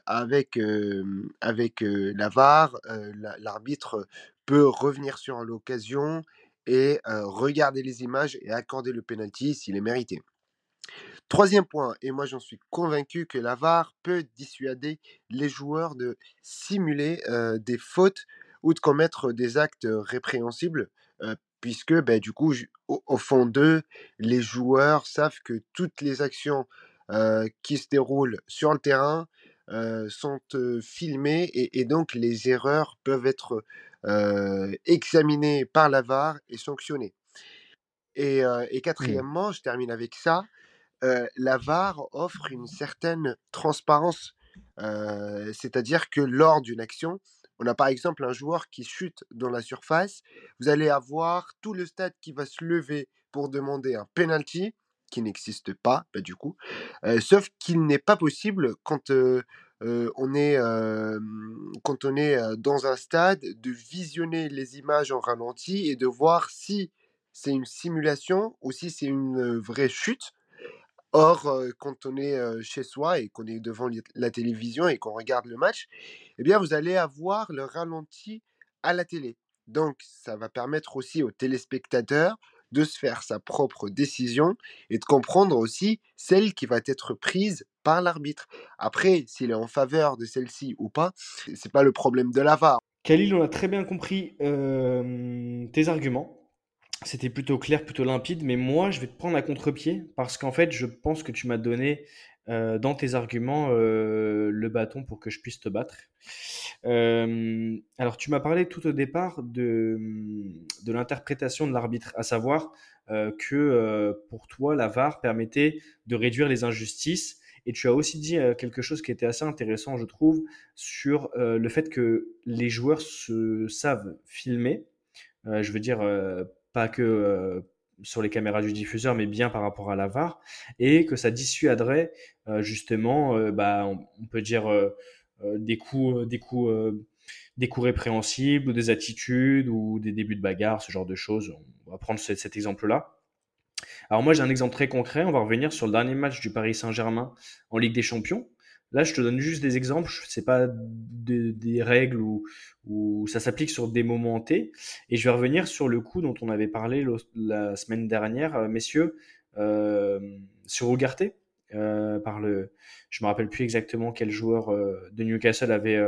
avec, avec la VAR, l'arbitre peut revenir sur l'occasion et regarder les images et accorder le penalty s'il est mérité. Troisième point, et moi j'en suis convaincu que la VAR peut dissuader les joueurs de simuler des fautes ou de commettre des actes répréhensibles, puisque ben, du coup, au, fond d'eux, les joueurs savent que toutes les actions qui se déroulent sur le terrain sont filmées et, donc les erreurs peuvent être examinées par la VAR et sanctionnées. Et, et mmh. quatrièmement, je termine avec ça, la VAR offre une certaine transparence. C'est-à-dire que lors d'une action, on a par exemple un joueur qui chute dans la surface, vous allez avoir tout le stade qui va se lever pour demander un penalty qui n'existe pas, bah, du coup, sauf qu'il n'est pas possible quand on est quand on est dans un stade de visionner les images en ralenti et de voir si c'est une simulation ou si c'est une vraie chute. Or, quand on est chez soi et qu'on est devant la télévision et qu'on regarde le match, eh bien, vous allez avoir le ralenti à la télé. Donc, ça va permettre aussi aux téléspectateurs de se faire sa propre décision et de comprendre aussi celle qui va être prise par l'arbitre. Après, s'il est en faveur de celle-ci ou pas, c'est pas le problème de la VAR. Khalil, on a très bien compris tes arguments. C'était plutôt clair, plutôt limpide, mais moi, je vais te prendre à contre-pied parce qu'en fait, je pense que tu m'as donné euh, dans tes arguments euh, le bâton pour que je puisse te battre. Euh, alors, tu m'as parlé tout au départ de, de l'interprétation de l'arbitre, à savoir que pour toi, la VAR permettait de réduire les injustices. Et tu as aussi dit quelque chose qui était assez intéressant, je trouve, sur le fait que les joueurs se savent filmer. je veux dire, pas que euh, sur les caméras du diffuseur, mais bien par rapport à la VAR, et que ça dissuaderait euh, justement, euh, bah, on, peut dire, des coups, répréhensibles, ou des attitudes, ou des débuts de bagarre, ce genre de choses. On va prendre cet exemple-là. Alors moi j'ai un exemple très concret, on va revenir sur le dernier match du Paris Saint-Germain en Ligue des Champions. Là, je te donne juste des exemples, ce n'est pas des règles où, ça s'applique sur des moments T. Et je vais revenir sur le coup dont on avait parlé la semaine dernière, euh, messieurs, euh, sur Ougarté. Euh, par le, je me rappelle plus exactement quel joueur de Newcastle avait,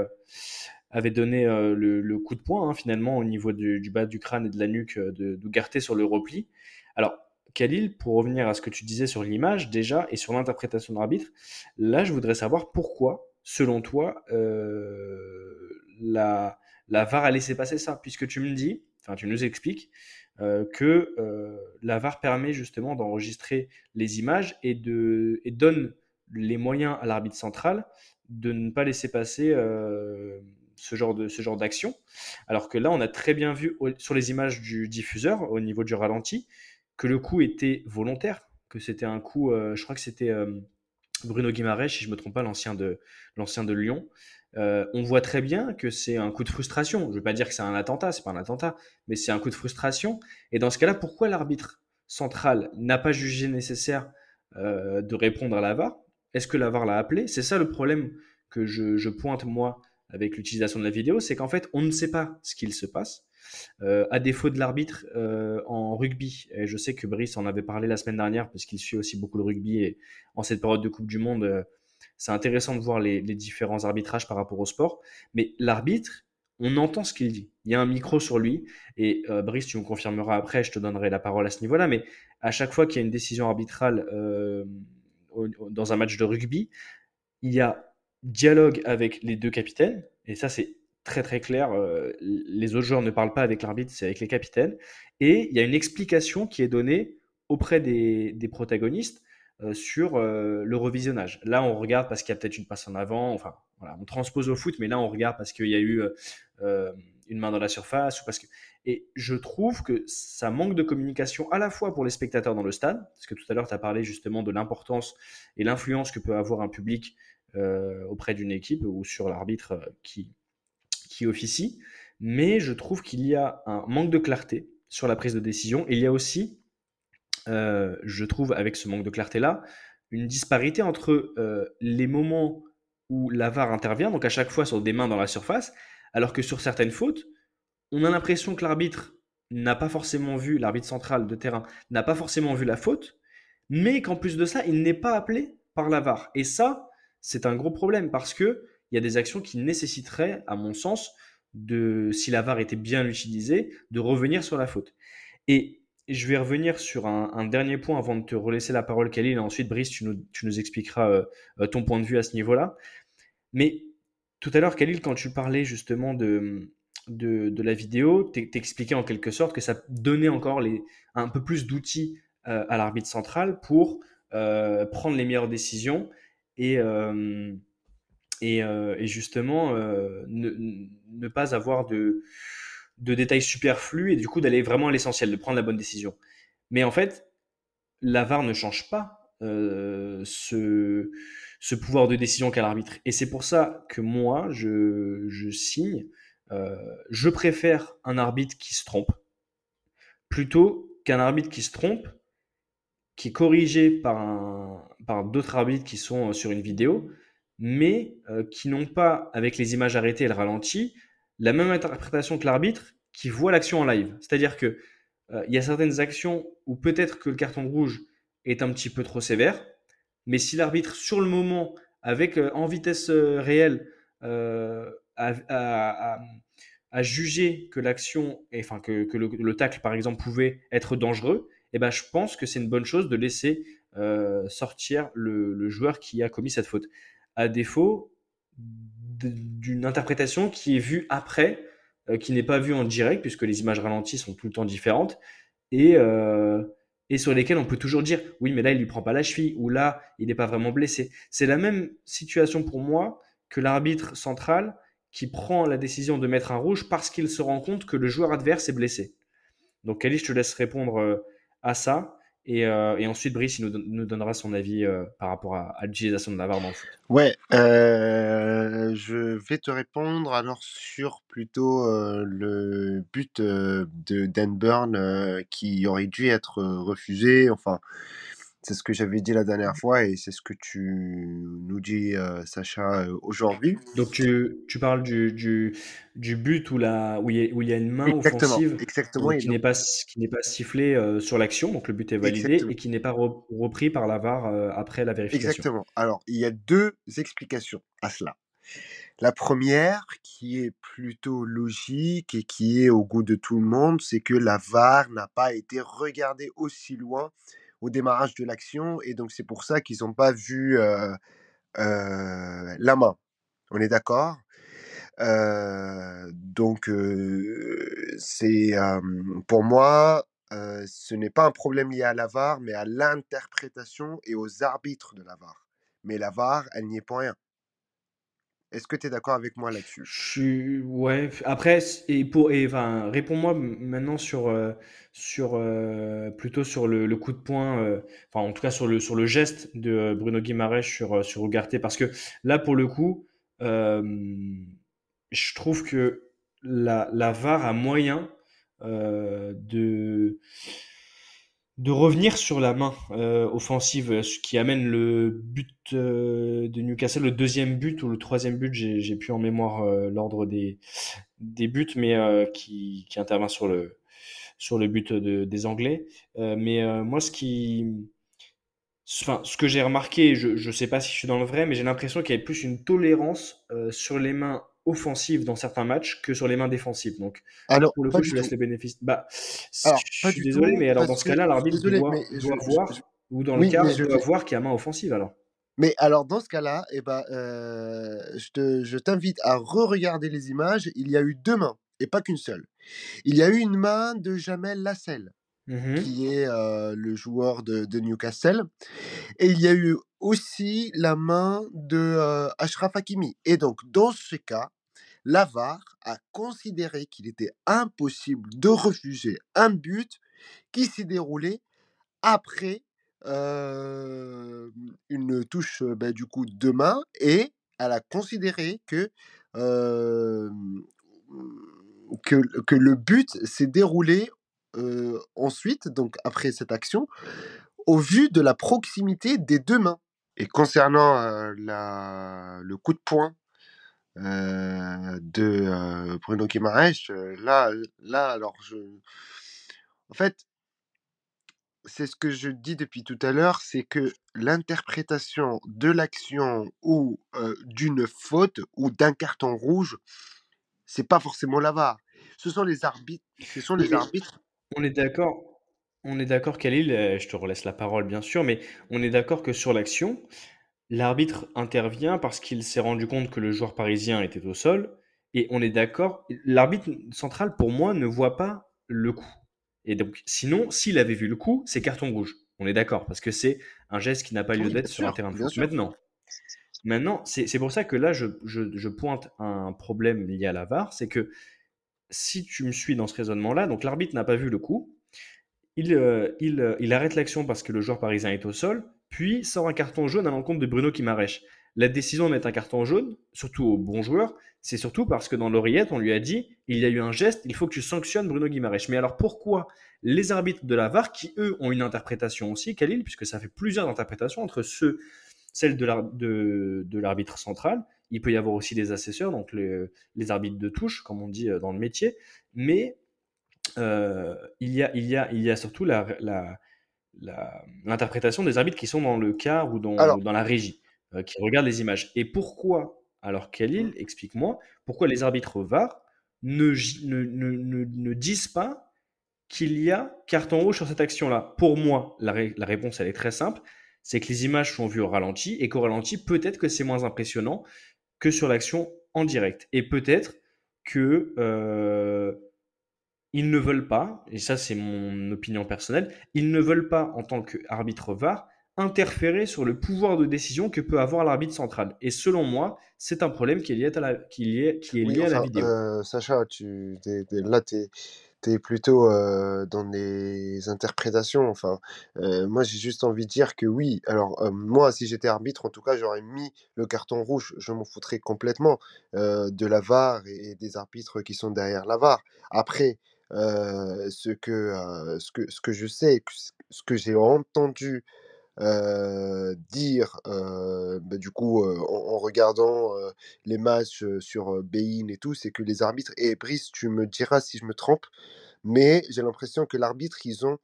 avait donné le, coup de poing hein, finalement au niveau du, bas du crâne et de la nuque de d'Ougarté sur le repli. Alors, Khalil, pour revenir à ce que tu disais sur l'image déjà et sur l'interprétation de l'arbitre, là je voudrais savoir pourquoi, selon toi, euh, la, VAR a laissé passer ça, puisque tu me dis, enfin tu nous expliques euh, que euh, la VAR permet justement d'enregistrer les images et, de, donne les moyens à l'arbitre central de ne pas laisser passer ce genre ce genre d'action. Alors que là, on a très bien vu sur les images du diffuseur au niveau du ralenti que le coup était volontaire, que c'était un coup, euh, je crois que c'était euh, Bruno Guimaraes, si je ne me trompe pas, l'ancien de, Lyon. Euh, on voit très bien que c'est un coup de frustration. Je ne veux pas dire que c'est un attentat, c'est pas un attentat, mais c'est un coup de frustration. Et dans ce cas-là, pourquoi l'arbitre central n'a pas jugé nécessaire de répondre à la VAR Est-ce que la VAR l'a appelé? C'est ça le problème que je pointe moi avec l'utilisation de la vidéo, c'est qu'en fait, on ne sait pas ce qu'il se passe. Euh, à défaut de l'arbitre euh, en rugby, et je sais que Brice en avait parlé la semaine dernière parce qu'il suit aussi beaucoup le rugby et en cette période de Coupe du Monde, euh, c'est intéressant de voir les, différents arbitrages par rapport au sport. Mais l'arbitre, on entend ce qu'il dit. Il y a un micro sur lui et Brice, tu me confirmeras après, je te donnerai la parole à ce niveau-là. Mais à chaque fois qu'il y a une décision arbitrale dans un match de rugby, il y a dialogue avec les deux capitaines et ça c'est très très clair. Euh, les autres joueurs ne parlent pas avec l'arbitre, c'est avec les capitaines. Et il y a une explication qui est donnée auprès des, protagonistes euh, sur euh, le revisionnage. Là, on regarde parce qu'il y a peut-être une passe en avant. Enfin, voilà, on transpose au foot, mais là, on regarde parce qu'il y a eu une main dans la surface ou parce que. Et je trouve que ça manque de communication à la fois pour les spectateurs dans le stade, parce que tout à l'heure, tu as parlé justement de l'importance et l'influence que peut avoir un public auprès d'une équipe ou sur l'arbitre qui, officie, mais je trouve qu'il y a un manque de clarté sur la prise de décision. Il y a aussi, euh, je trouve, avec ce manque de clarté-là, une disparité entre euh, les moments où la VAR intervient, donc à chaque fois sur des mains dans la surface, alors que sur certaines fautes, on a l'impression que l'arbitre n'a pas forcément vu, l'arbitre central de terrain n'a pas forcément vu la faute, mais qu'en plus de ça, il n'est pas appelé par la VAR. Et ça, c'est un gros problème parce que il y a des actions qui nécessiteraient, à mon sens, de, si la VAR était bien utilisée, de revenir sur la faute. Et je vais revenir sur un, dernier point avant de te relaisser la parole, Khalil, et ensuite, Brice, tu nous, expliqueras euh, euh, ton point de vue à ce niveau-là. Mais tout à l'heure, Khalil, quand tu parlais justement de, de, la vidéo, t'expliquais en quelque sorte que ça donnait encore les, un peu plus d'outils euh, à l'arbitre central pour prendre les meilleures décisions et, euh, et, justement euh, ne, pas avoir de, détails superflus et du coup d'aller vraiment à l'essentiel, de prendre la bonne décision. Mais en fait, la VAR ne change pas euh, ce, pouvoir de décision qu'a l'arbitre. Et c'est pour ça que moi, je, je signe, je préfère un arbitre qui se trompe plutôt qu'un arbitre qui se trompe, qui est corrigé par, par d'autres arbitres qui sont sur une vidéo, mais euh, qui n'ont pas, avec les images arrêtées et le ralenti, la même interprétation que l'arbitre qui voit l'action en live. C'est-à-dire que euh, il y a certaines actions où peut-être que le carton rouge est un petit peu trop sévère, mais si l'arbitre sur le moment, avec euh, en vitesse réelle, a, jugé que l'action, enfin que, le, le, tacle par exemple pouvait être dangereux, eh ben, je pense que c'est une bonne chose de laisser sortir le, joueur qui a commis cette faute. À défaut d'une interprétation qui est vue après, euh, qui n'est pas vue en direct, puisque les images ralenties sont tout le temps différentes, et, euh, sur lesquelles on peut toujours dire oui, mais là, il lui prend pas la cheville, ou là, il n'est pas vraiment blessé. C'est la même situation pour moi que l'arbitre central qui prend la décision de mettre un rouge parce qu'il se rend compte que le joueur adverse est blessé. Donc, Ali, je te laisse répondre euh, à ça. Et, euh, et, ensuite, Brice, nous, donnera son avis euh, par rapport à, à l'utilisation de la VAR dans. Ouais, euh, je vais te répondre alors sur plutôt le but de Dan Burn qui aurait dû être refusé. Enfin, c'est ce que j'avais dit la dernière fois et c'est ce que tu nous dis, euh, Sacha, euh, aujourd'hui. Donc tu, tu parles du, du, du, but où, la, où, il y a, où il y a une main exactement, offensive exactement, qui n'est pas, qui pas sifflée euh, sur l'action, donc le but est validé, exactement. et qui n'est pas re, repris par la VAR euh, après la vérification. Exactement. Alors, il y a deux explications à cela. La première, qui est plutôt logique et qui est au goût de tout le monde, c'est que la VAR n'a pas été regardée aussi loin au démarrage de l'action et donc c'est pour ça qu'ils n'ont pas vu la main. On est d'accord? Donc c'est pour moi ce n'est pas un problème lié à la VAR mais à l'interprétation et aux arbitres de la VAR. Mais la VAR, elle n'y est pour rien. Est-ce que tu es d'accord avec moi là-dessus? Je suis ouais. Après et pour et réponds-moi maintenant sur euh, sur euh, plutôt sur le, le, coup de poing euh, enfin en tout cas sur le sur le geste de Bruno Guimaraes sur sur Ugarte parce que là pour le coup je trouve que la la VAR a moyen de de revenir sur la main euh, offensive, ce qui amène le but euh, de Newcastle, le deuxième but ou le troisième but, j'ai plus en mémoire euh, l'ordre des, des buts, mais qui, qui intervient sur le, sur le but de, des Anglais. Mais moi, ce qui, enfin, ce que j'ai remarqué, je ne sais pas si je suis dans le vrai, mais j'ai l'impression qu'il y a plus une tolérance sur les mains offensive dans certains matchs que sur les mains défensives. Donc, alors, pour le coup, je laisse les bénéfices. Bah, alors, je suis désolé, tout, mais alors dans ce cas-là, l'arbitre doit, doit je, voir, je, ou dans oui, le cas, il doit voir qu'il y a main offensive alors. Mais alors, dans ce cas-là, eh ben, euh, je t'invite à re-regarder les images. Il y a eu deux mains, et pas qu'une seule. Il y a eu une main de Jamel Lassel, mm -hmm. qui est euh, le joueur de, de, Newcastle. Et il y a eu aussi la main de euh, Ashraf Hakimi. Et donc, dans ce cas, l'AVAR a considéré qu'il était impossible de refuser un but qui s'est déroulé après une touche bah, du coup de main et elle a considéré que, que, le but s'est déroulé ensuite, donc après cette action, au vu de la proximité des deux mains. Et concernant la, le coup de poing euh, de euh, Bruno Guimaraes, là, là, alors je. En fait, c'est ce que je dis depuis tout à l'heure, c'est que l'interprétation de l'action ou euh, d'une faute ou d'un carton rouge, c'est pas forcément la VAR. Ce sont les arbitres. Ce sont les arbitres. On est d'accord. On est d'accord, Khalil. Je te relaisse la parole, bien sûr, mais on est d'accord que sur l'action, L'arbitre intervient parce qu'il s'est rendu compte que le joueur parisien était au sol. Et on est d'accord, l'arbitre central, pour moi, ne voit pas le coup. Et donc, sinon, s'il avait vu le coup, c'est carton rouge. On est d'accord, parce que c'est un geste qui n'a pas lieu d'être sur un terrain de foot. Maintenant, maintenant c'est pour ça que là, je, je, je, pointe un problème lié à la VAR, c'est que si tu me suis dans ce raisonnement-là, donc l'arbitre n'a pas vu le coup, il, euh, il, euh, il arrête l'action parce que le joueur parisien est au sol, puis sort un carton jaune à l'encontre de Bruno Guimaraes. La décision de mettre un carton jaune, surtout au bon joueur, c'est surtout parce que dans l'oreillette, on lui a dit il y a eu un geste, il faut que tu sanctionnes Bruno Guimaraes. Mais alors pourquoi les arbitres de la VAR, qui eux ont une interprétation aussi, Khalil, puisque ça fait plusieurs interprétations entre ceux, celle de l'arbitre central, il peut y avoir aussi des assesseurs, donc les, arbitres de touche, comme on dit euh, dans le métier, mais euh, il, y a, surtout la l'interprétation des arbitres qui sont dans le car ou dans, alors, dans la régie, euh, qui regardent les images. Et pourquoi, alors Khalil, explique-moi, pourquoi les arbitres VAR ne, ne, ne, ne disent pas qu'il y a carton rouge sur cette action-là? Pour moi, la, la, réponse, elle est très simple. C'est que les images sont vues au ralenti et qu'au ralenti, peut-être que c'est moins impressionnant que sur l'action en direct. Et peut-être que euh, ils ne veulent pas, et ça c'est mon opinion personnelle, ils ne veulent pas en tant qu'arbitre VAR interférer sur le pouvoir de décision que peut avoir l'arbitre central. Et selon moi, c'est un problème qui est lié à la, qui est, qui est lié à la vidéo. Euh, Sacha, tu, là, tu es, plutôt euh, dans des interprétations. Enfin, euh, moi, j'ai juste envie de dire que oui. Alors, moi, si j'étais arbitre, en tout cas, j'aurais mis le carton rouge. Je m'en foutrais complètement de la VAR et, des arbitres qui sont derrière la VAR. Après, ce, que, ce, que, ce que je sais, ce que j'ai entendu dire, bah, du coup, en, regardant les matchs sur Bein et tout, c'est que les arbitres, et Brice, tu me diras si je me trompe, mais j'ai l'impression que l'arbitre, ils ont,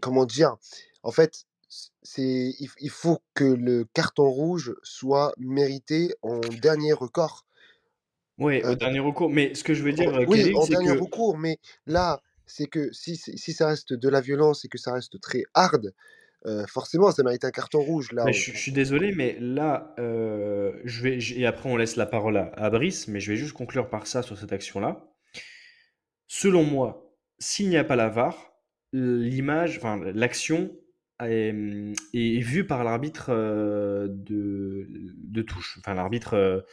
comment dire, en fait, c'est, il, faut que le carton rouge soit mérité en dernier record. Oui, au dernier recours. Mais ce que je veux dire, oui, en dernier recours, mais là, c'est que si, si ça reste de la violence et que ça reste très hard, forcément, ça mérite un carton rouge. Là, je, suis désolé, mais là, je vais, et après on laisse la parole à, Brice, mais je vais juste conclure par ça sur cette action-là. Selon moi, s'il n'y a pas la VAR, l'image, enfin l'action est, est, vue par l'arbitre de, de, touche, enfin l'arbitre,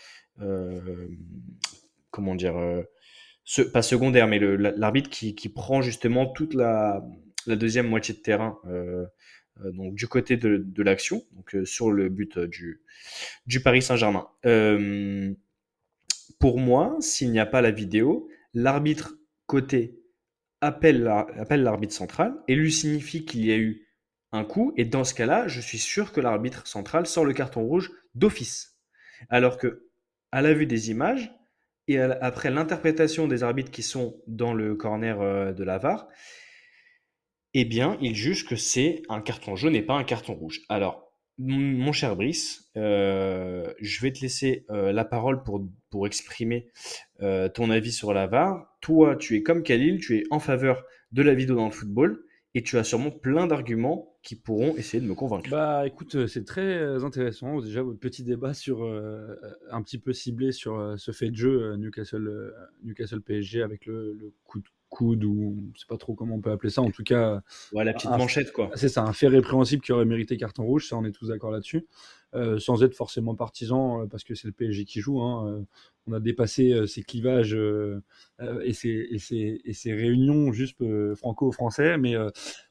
comment dire pas secondaire, mais l'arbitre qui, prend justement toute la, deuxième moitié de terrain, euh, euh, donc du côté de, l'action, donc euh, sur le but du, du Paris Saint-Germain. pour moi, s'il n'y a pas la vidéo, l'arbitre côté appelle l'arbitre central et lui signifie qu'il y a eu un coup, et dans ce cas-là, je suis sûr que l'arbitre central sort le carton rouge d'office. Alors que, à la vue des images, et après l'interprétation des arbitres qui sont dans le corner euh, de la VAR, eh bien, ils jugent que c'est un carton jaune et pas un carton rouge. Alors, mon cher Brice, euh, je vais te laisser euh, la parole pour, pour exprimer ton avis sur la VAR. Toi, tu es comme Khalil, tu es en faveur de la vidéo dans le football et tu as sûrement plein d'arguments qui pourront essayer de me convaincre. Bah écoute, euh, c'est très euh, intéressant. Déjà, votre petit débat sur euh, un petit peu ciblé sur ce fait de jeu Newcastle, Newcastle PSG avec le, le, coup de coude ou je sais pas trop comment on peut appeler ça. En tout cas, ouais, la petite manchette quoi. C'est ça, un fait répréhensible qui aurait mérité carton rouge. Ça, on est tous d'accord là-dessus. Euh, sans être forcément partisan, euh, parce que c'est le PSG qui joue. Hein, euh, on a dépassé ces clivages et, ces, et, ces, et, ces, réunions juste franco-français, mais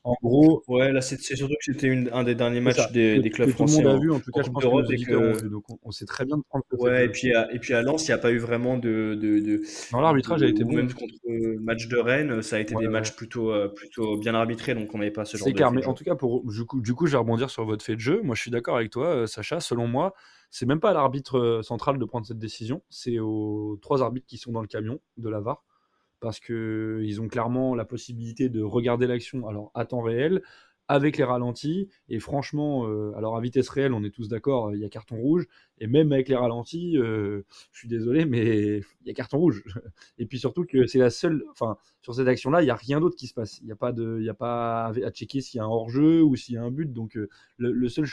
en gros. Ouais, là, c'est surtout que c'était un des derniers matchs des, des, clubs français. Tout le monde a vu, en tout cas, je pense que que... donc on, sait très bien de prendre Ouais, et puis, à, et puis à Lens, il n'y a pas eu vraiment de. de, de non, l'arbitrage a été bon. Même contre le match de Rennes, ça a été des matchs plutôt, plutôt bien arbitrés, donc on n'avait pas ce genre de. C'est clair, mais en tout cas, pour, du, coup, du coup, je vais rebondir sur votre fait de jeu. Moi, je suis d'accord avec toi, Sacha selon moi, c'est même pas à l'arbitre euh, central de prendre cette décision, c'est aux trois arbitres qui sont dans le camion de la VAR, parce qu'ils ont clairement la possibilité de regarder l'action alors à temps réel, avec les ralentis. Et franchement, euh, alors à vitesse réelle, on est tous d'accord, il y a carton rouge. Et même avec les ralentis, euh, je suis désolé, mais il y a carton rouge. Et puis surtout que c'est la seule, enfin, sur cette action-là, il n'y a rien d'autre qui se passe. Il n'y a pas de, y a pas à checker s'il y a un hors-jeu ou s'il y a un but. Donc euh, le, seul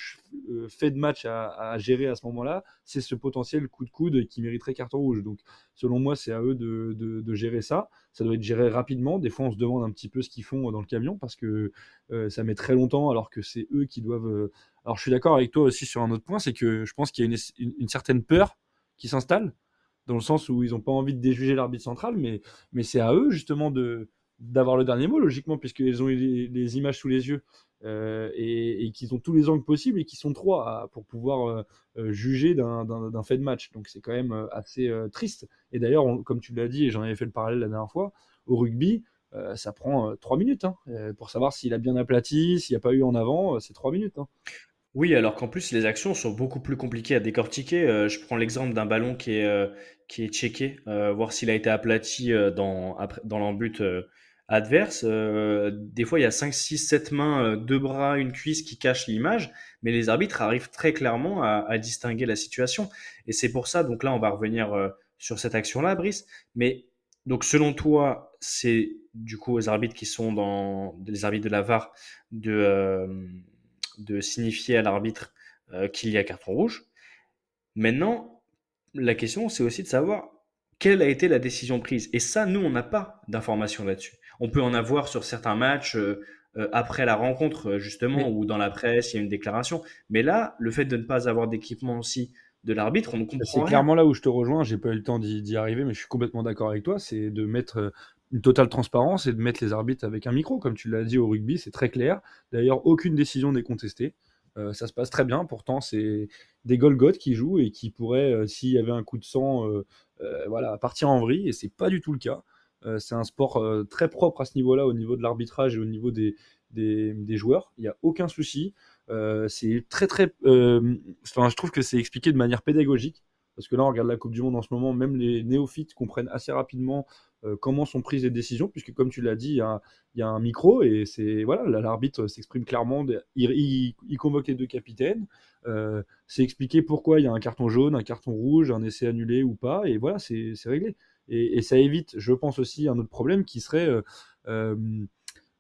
fait de match à, gérer à ce moment-là, c'est ce potentiel coup de coude qui mériterait carton rouge. Donc selon moi, c'est à eux de, gérer ça. Ça doit être géré rapidement. Des fois, on se demande un petit peu ce qu'ils font dans le camion parce que ça met très longtemps alors que c'est eux qui doivent alors je suis d'accord avec toi aussi sur un autre point, c'est que je pense qu'il y a une, certaine peur qui s'installe, dans le sens où ils n'ont pas envie de déjuger l'arbitre central, mais, c'est à eux justement d'avoir le dernier mot, logiquement, puisqu'ils ont les, images sous les yeux euh, et, qu'ils ont tous les angles possibles et qu'ils sont trois pour pouvoir euh, euh, juger d'un fait de match. Donc c'est quand même assez triste. Et d'ailleurs, comme tu l'as dit, et j'en avais fait le parallèle la dernière fois, au rugby, ça prend trois minutes hein, pour savoir s'il a bien aplati, s'il n'y a pas eu en avant, c'est trois minutes. Hein. Oui, alors qu'en plus, les actions sont beaucoup plus compliquées à décortiquer. Euh, je prends l'exemple d'un ballon qui est, euh, qui est checké, euh, voir s'il a été aplati dans, dans l'embut adverse. des fois, il y a 5, 6, 7 mains, deux bras, une cuisse qui cachent l'image, mais les arbitres arrivent très clairement à, à distinguer la situation. Et c'est pour ça, donc là, on va revenir sur cette action-là, Brice. Mais donc, selon toi, c'est du coup aux arbitres qui sont dans les arbitres de la VAR de, euh, de signifier à l'arbitre euh, qu'il y a carton rouge. Maintenant, la question, c'est aussi de savoir quelle a été la décision prise. Et ça, nous, on n'a pas d'informations là-dessus. On peut en avoir sur certains matchs euh, après la rencontre, justement, ou dans la presse, il y a une déclaration. Mais là, le fait de ne pas avoir d'équipement aussi de l'arbitre, on ne comprend C'est clairement là où je te rejoins, j'ai pas eu le temps d'y arriver, mais je suis complètement d'accord avec toi, c'est de mettre euh, une totale transparence et de mettre les arbitres avec un micro, comme tu l'as dit au rugby, c'est très clair. D'ailleurs, aucune décision n'est contestée. Euh, ça se passe très bien, pourtant c'est des Golgoth qui jouent et qui pourraient, euh, s'il y avait un coup de sang, voilà, partir en vrille, et c'est pas du tout le cas. c'est un sport très propre à ce niveau-là, au niveau de l'arbitrage et au niveau des, joueurs. Il n'y a aucun souci. Euh, c'est très très. Euh, enfin, je trouve que c'est expliqué de manière pédagogique. Parce que là, on regarde la Coupe du Monde en ce moment, même les néophytes comprennent assez rapidement euh, comment sont prises les décisions, puisque comme tu l'as dit, il y, a un micro et c'est voilà, l'arbitre s'exprime clairement, il, convoque les deux capitaines, c'est expliqué pourquoi il y a un carton jaune, un carton rouge, un essai annulé ou pas, et voilà, c'est réglé. Et, ça évite, je pense aussi, un autre problème qui serait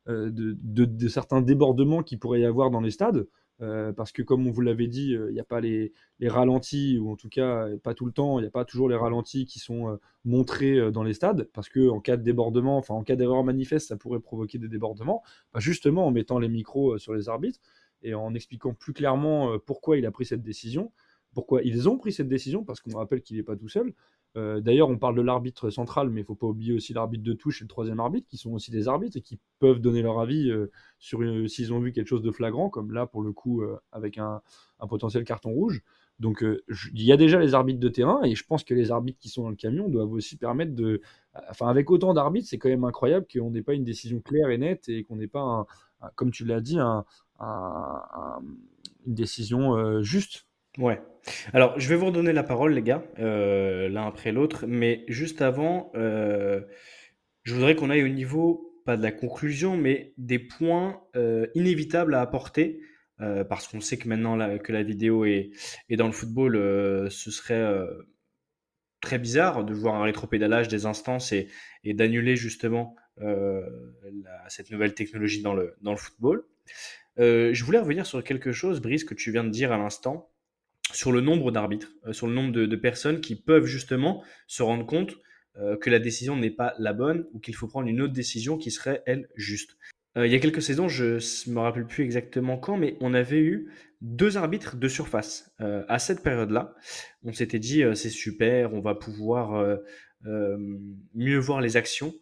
euh, de, certains débordements qui pourrait y avoir dans les stades. Euh, parce que comme on vous l'avait dit, euh, il n'y a pas les, ralentis, ou en tout cas pas tout le temps, il n'y a pas toujours les ralentis qui sont montrés dans les stades, parce que en cas de débordement, enfin en cas d'erreur manifeste, ça pourrait provoquer des débordements. Bah, justement en mettant les micros sur les arbitres et en expliquant plus clairement pourquoi il a pris cette décision, pourquoi ils ont pris cette décision, parce qu'on rappelle qu'il n'est pas tout seul, euh, d'ailleurs, on parle de l'arbitre central, mais il ne faut pas oublier aussi l'arbitre de touche et le troisième arbitre, qui sont aussi des arbitres et qui peuvent donner leur avis euh, sur s'ils ont vu quelque chose de flagrant, comme là, pour le coup, euh, avec un, potentiel carton rouge. Donc, il y a déjà les arbitres de terrain, et je pense que les arbitres qui sont dans le camion doivent aussi permettre de. Enfin, avec autant d'arbitres, c'est quand même incroyable qu'on n'ait pas une décision claire et nette et qu'on n'ait pas, comme tu l'as dit, une décision juste. Ouais. Alors, je vais vous redonner la parole, les gars, euh, l'un après l'autre, mais juste avant, euh, je voudrais qu'on aille au niveau, pas de la conclusion, mais des points euh, inévitables à apporter, parce qu'on sait que maintenant que la vidéo est, dans le football, ce serait très bizarre de voir un rétropédalage des instances et, d'annuler justement cette nouvelle technologie dans le football. je voulais revenir sur quelque chose, Brice, que tu viens de dire à l'instant sur le nombre d'arbitres, euh, sur le nombre de, personnes qui peuvent justement se rendre compte euh, que la décision n'est pas la bonne ou qu'il faut prendre une autre décision qui serait, elle, juste. Euh, il y a quelques saisons, je ne me rappelle plus exactement quand, mais on avait eu deux arbitres de surface. à cette période-là, on s'était dit, c'est super, on va pouvoir mieux voir les actions,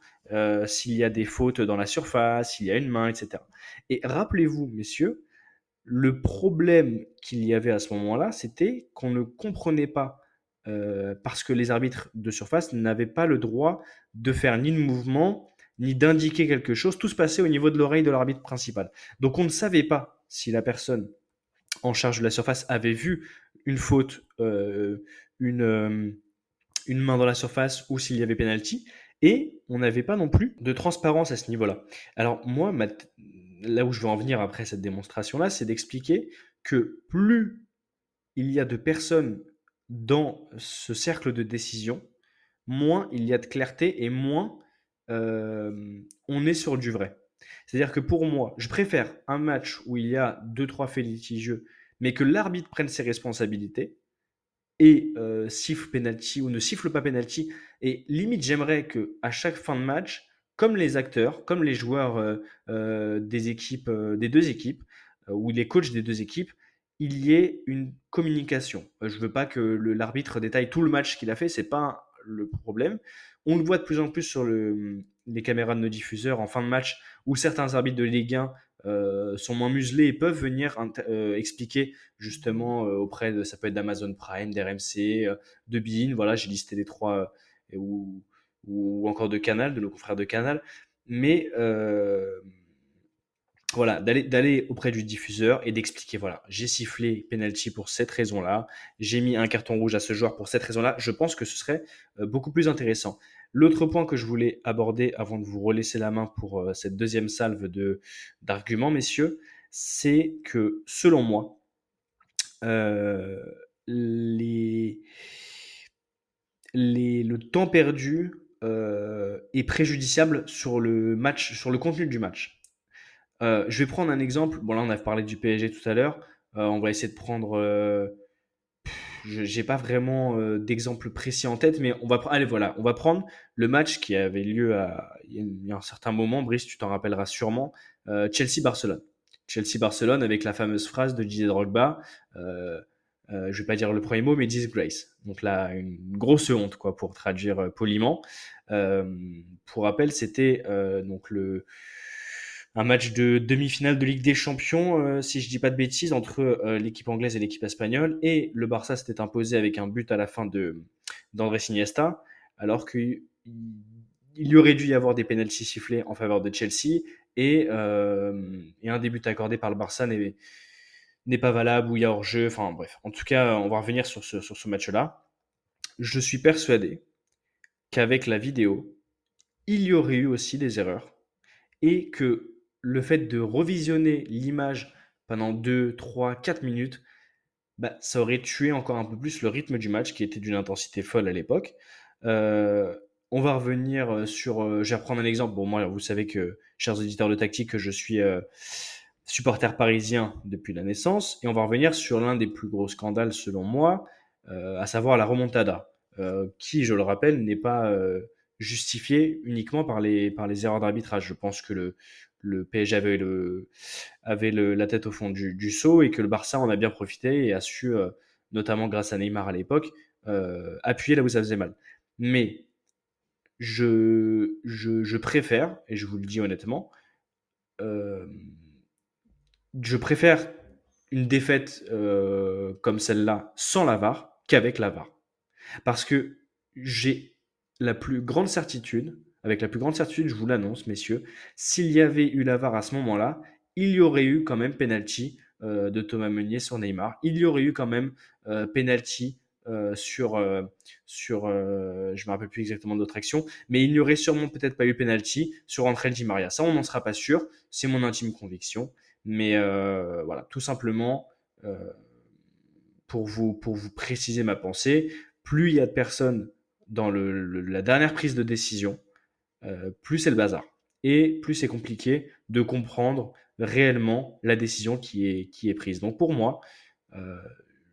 s'il y a des fautes dans la surface, s'il y a une main, etc. Et rappelez-vous, messieurs, le problème qu'il y avait à ce moment-là, c'était qu'on ne comprenait pas, euh, parce que les arbitres de surface n'avaient pas le droit de faire ni de mouvement, ni d'indiquer quelque chose. Tout se passait au niveau de l'oreille de l'arbitre principal. Donc on ne savait pas si la personne en charge de la surface avait vu une faute, euh, une, euh, une main dans la surface ou s'il y avait penalty. Et on n'avait pas non plus de transparence à ce niveau-là. Alors moi, ma, là où je veux en venir après cette démonstration-là, c'est d'expliquer que plus il y a de personnes dans ce cercle de décision, moins il y a de clarté et moins euh, on est sur du vrai. C'est-à-dire que pour moi, je préfère un match où il y a deux trois faits litigieux, mais que l'arbitre prenne ses responsabilités et euh, siffle penalty ou ne siffle pas penalty. Et limite, j'aimerais que à chaque fin de match, comme les acteurs, comme les joueurs euh, euh, des équipes, euh, des deux équipes, ou les coachs des deux équipes, il y ait une communication. je ne veux pas que l'arbitre détaille tout le match qu'il a fait, c'est pas le problème. On le voit de plus en plus sur les caméras de nos diffuseurs en fin de match, où certains arbitres de Ligue 1 sont moins muselés et peuvent venir expliquer justement auprès de, ça peut être d'Amazon Prime, d'RMC, de Bein, voilà, j'ai listé les trois, ou encore de Canal, de nos confrères de Canal. Mais euh, voilà, d'aller auprès du diffuseur et d'expliquer voilà, j'ai sifflé penalty pour cette raison-là, j'ai mis un carton rouge à ce joueur pour cette raison-là. Je pense que ce serait euh, beaucoup plus intéressant. L'autre point que je voulais aborder avant de vous relaisser la main pour euh, cette deuxième salve d'arguments, messieurs, c'est que selon moi, les les, le temps perdu euh, est préjudiciable sur le match, sur le contenu du match. Euh, je vais prendre un exemple. Bon, là, on a parlé du PSG tout à l'heure. Euh, on va essayer de prendre. Euh, je n'ai pas vraiment d'exemple précis en tête, mais on va, allez, voilà, on va prendre le match qui avait lieu il y a un certain moment. Brice, tu t'en rappelleras sûrement. Euh, Chelsea-Barcelone. Chelsea-Barcelone avec la fameuse phrase de Didier Drogba. Euh, je vais pas dire le premier mot, mais disgrace. Donc là, une grosse honte, quoi, pour traduire euh, poliment. Euh, pour rappel, c'était euh, donc le un match de demi-finale de Ligue des Champions, si je dis pas de bêtises, entre l'équipe anglaise et l'équipe espagnole. Et le Barça s'était imposé avec un but à la fin de d'André Iniesta, alors qu'il y aurait dû y avoir des pénaltys sifflés en faveur de Chelsea et, et un début accordé par le Barça n'est n'est pas valable ou il y a hors-jeu. Enfin bref, en tout cas, on va revenir sur ce, match-là. Je suis persuadé qu'avec la vidéo, il y aurait eu aussi des erreurs et que le fait de revisionner l'image pendant 2, 3, 4 minutes, bah, ça aurait tué encore un peu plus le rythme du match qui était d'une intensité folle à l'époque. Euh, on va revenir sur. Euh, je vais reprendre un exemple. Bon, moi, vous savez que, chers auditeurs de tactique, que je suis euh, supporter parisien depuis la naissance. Et on va revenir sur l'un des plus gros scandales, selon moi, euh, à savoir la remontada, euh, qui, je le rappelle, n'est pas euh, justifiée uniquement par les, par les erreurs d'arbitrage. Je pense que le, le PSG avait, le, avait le, la tête au fond du, du seau et que le Barça en a bien profité et a su, euh, notamment grâce à Neymar à l'époque, euh, appuyer là où ça faisait mal. Mais je, je, je préfère, et je vous le dis honnêtement, euh, je préfère une défaite euh, comme celle-là sans la VAR qu'avec la VAR. Parce que j'ai la plus grande certitude, avec la plus grande certitude, je vous l'annonce, messieurs, s'il y avait eu la VAR à ce moment-là, il y aurait eu quand même penalty euh, de Thomas Meunier sur Neymar. Il y aurait eu quand même euh, penalty euh, sur, euh, sur euh, je me rappelle plus exactement d'autres actions, mais il n'y aurait sûrement peut-être pas eu penalty sur André Di Maria. Ça, on n'en sera pas sûr. C'est mon intime conviction. Mais euh, voilà, tout simplement, euh, pour, vous, pour vous préciser ma pensée, plus il y a de personnes dans le, le, la dernière prise de décision, euh, plus c'est le bazar. Et plus c'est compliqué de comprendre réellement la décision qui est, qui est prise. Donc pour moi, euh,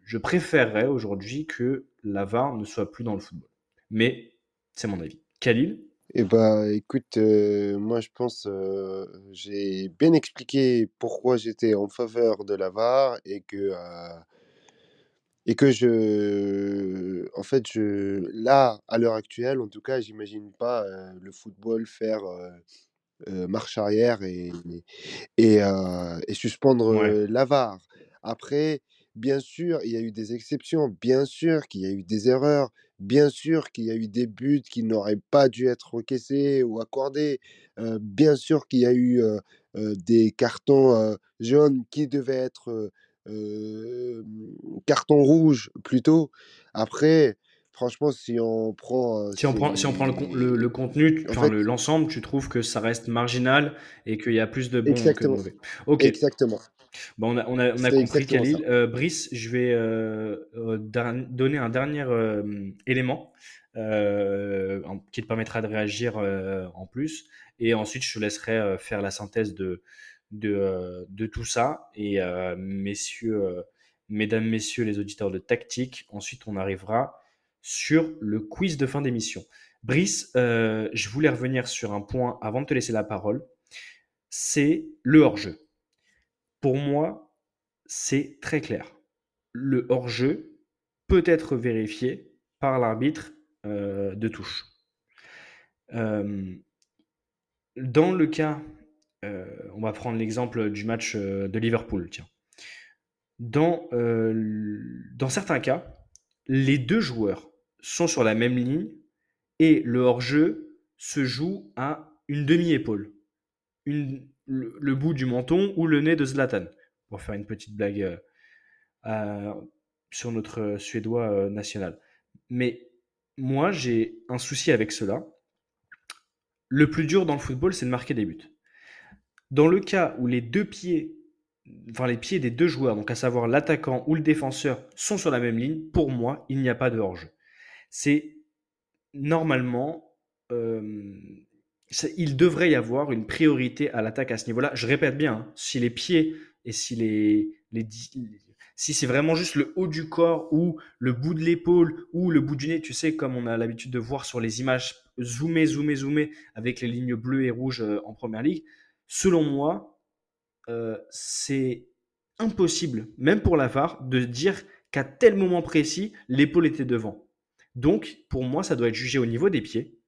je préférerais aujourd'hui que la VAR ne soit plus dans le football. Mais c'est mon avis. Khalil? Eh ben, écoute, euh, moi je pense, euh, j'ai bien expliqué pourquoi j'étais en faveur de la VAR et que, euh, et que je, en fait, je, là, à l'heure actuelle, en tout cas, j'imagine pas euh, le football faire euh, euh, marche arrière et, et, euh, et suspendre Ouais. euh, la VAR. Après, bien sûr, il y a eu des exceptions, bien sûr qu'il y a eu des erreurs, bien sûr qu'il y a eu des buts qui n'auraient pas dû être encaissés ou accordés, euh, bien sûr qu'il y a eu euh, euh, des cartons jaunes qui devaient être euh, cartons rouges plutôt. Après, franchement, si on prend Si on prend, si on prend le, con- le, contenu, le- l'ensemble, tu trouves que ça reste marginal et qu'il y a plus de bons que de mauvais. Exactement. Bon, on a, on a, on a C'est compris. Khalil. Euh, Brice, je vais euh, euh, donner un dernier euh, élément en- qui te permettra de réagir en plus. Et ensuite, je te laisserai faire la synthèse de, de, de tout ça. Et messieurs, mesdames, messieurs les auditeurs de Tactique, ensuite on arrivera sur le quiz de fin d'émission. Brice, je voulais revenir sur un point avant de te laisser la parole. C'est le hors-jeu. Pour moi, c'est très clair. Le hors-jeu peut être vérifié par l'arbitre euh, de touche. Euh, dans le cas, euh, on va prendre l'exemple du match de Liverpool, tiens. Dans, dans certains cas, les deux joueurs sont sur la même ligne et le hors-jeu se joue à une demi-épaule, une, le, bout du menton ou le nez de Zlatan, pour faire une petite blague euh, à- sur notre euh, Suédois euh, national. Mais moi, j'ai un souci avec cela. Le plus dur dans le football, c'est de marquer des buts. Dans le cas où les deux pieds, enfin les pieds des deux joueurs, donc à savoir l'attaquant ou le défenseur, sont sur la même ligne, pour moi, il n'y a pas de hors-jeu. C'est normalement, euh, il devrait y avoir une priorité à l'attaque à ce niveau-là. Je répète bien, hein, si les pieds et si les, si c'est vraiment juste le haut du corps ou le bout de l'épaule ou le bout du nez, tu sais, comme on a l'habitude de voir sur les images zoomées, zoomées, zoomées avec les lignes bleues et rouges euh, en première ligue, selon moi, euh, c'est impossible, même pour la VAR, de dire qu'à tel moment précis, l'épaule était devant. Donc, pour moi, ça doit être jugé au niveau des pieds,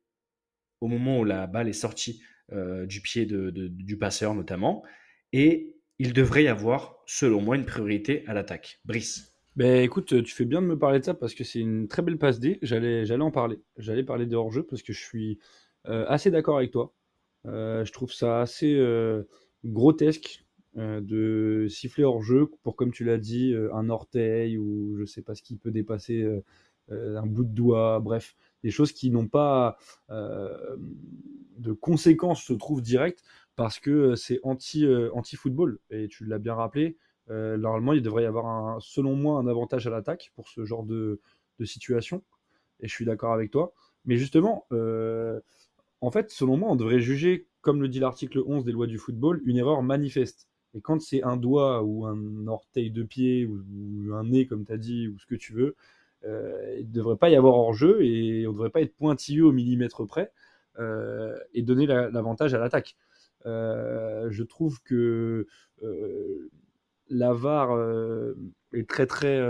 au moment où la balle est sortie euh, du pied du passeur notamment, et il devrait y avoir, selon moi, une priorité à l'attaque. Brice. Ben écoute, tu fais bien de me parler de ça parce que c'est une très belle passe D. J'allais, j'allais en parler. J'allais parler de hors-jeu parce que je suis euh, assez d'accord avec toi. Euh, je trouve ça assez euh, grotesque euh, de siffler hors-jeu pour, comme tu l'as dit, euh, un orteil ou je sais pas ce qui peut dépasser euh, euh, un bout de doigt. Bref, des choses qui n'ont pas euh, de conséquences, je trouve, directes parce que c'est anti, euh, anti-football. Et tu l'as bien rappelé. Euh, normalement, il devrait y avoir, un, selon moi, un avantage à l'attaque pour ce genre de, situation. Et je suis d'accord avec toi. Mais justement, euh, en fait, selon moi, on devrait juger, comme le dit l'article 11 des lois du football, une erreur manifeste. Et quand c'est un doigt ou un orteil de pied ou un nez, comme tu as dit, ou ce que tu veux, euh, il ne devrait pas y avoir hors-jeu et on ne devrait pas être pointilleux au millimètre près euh, et donner la- l'avantage à l'attaque. Euh, je trouve que la VAR euh, est très très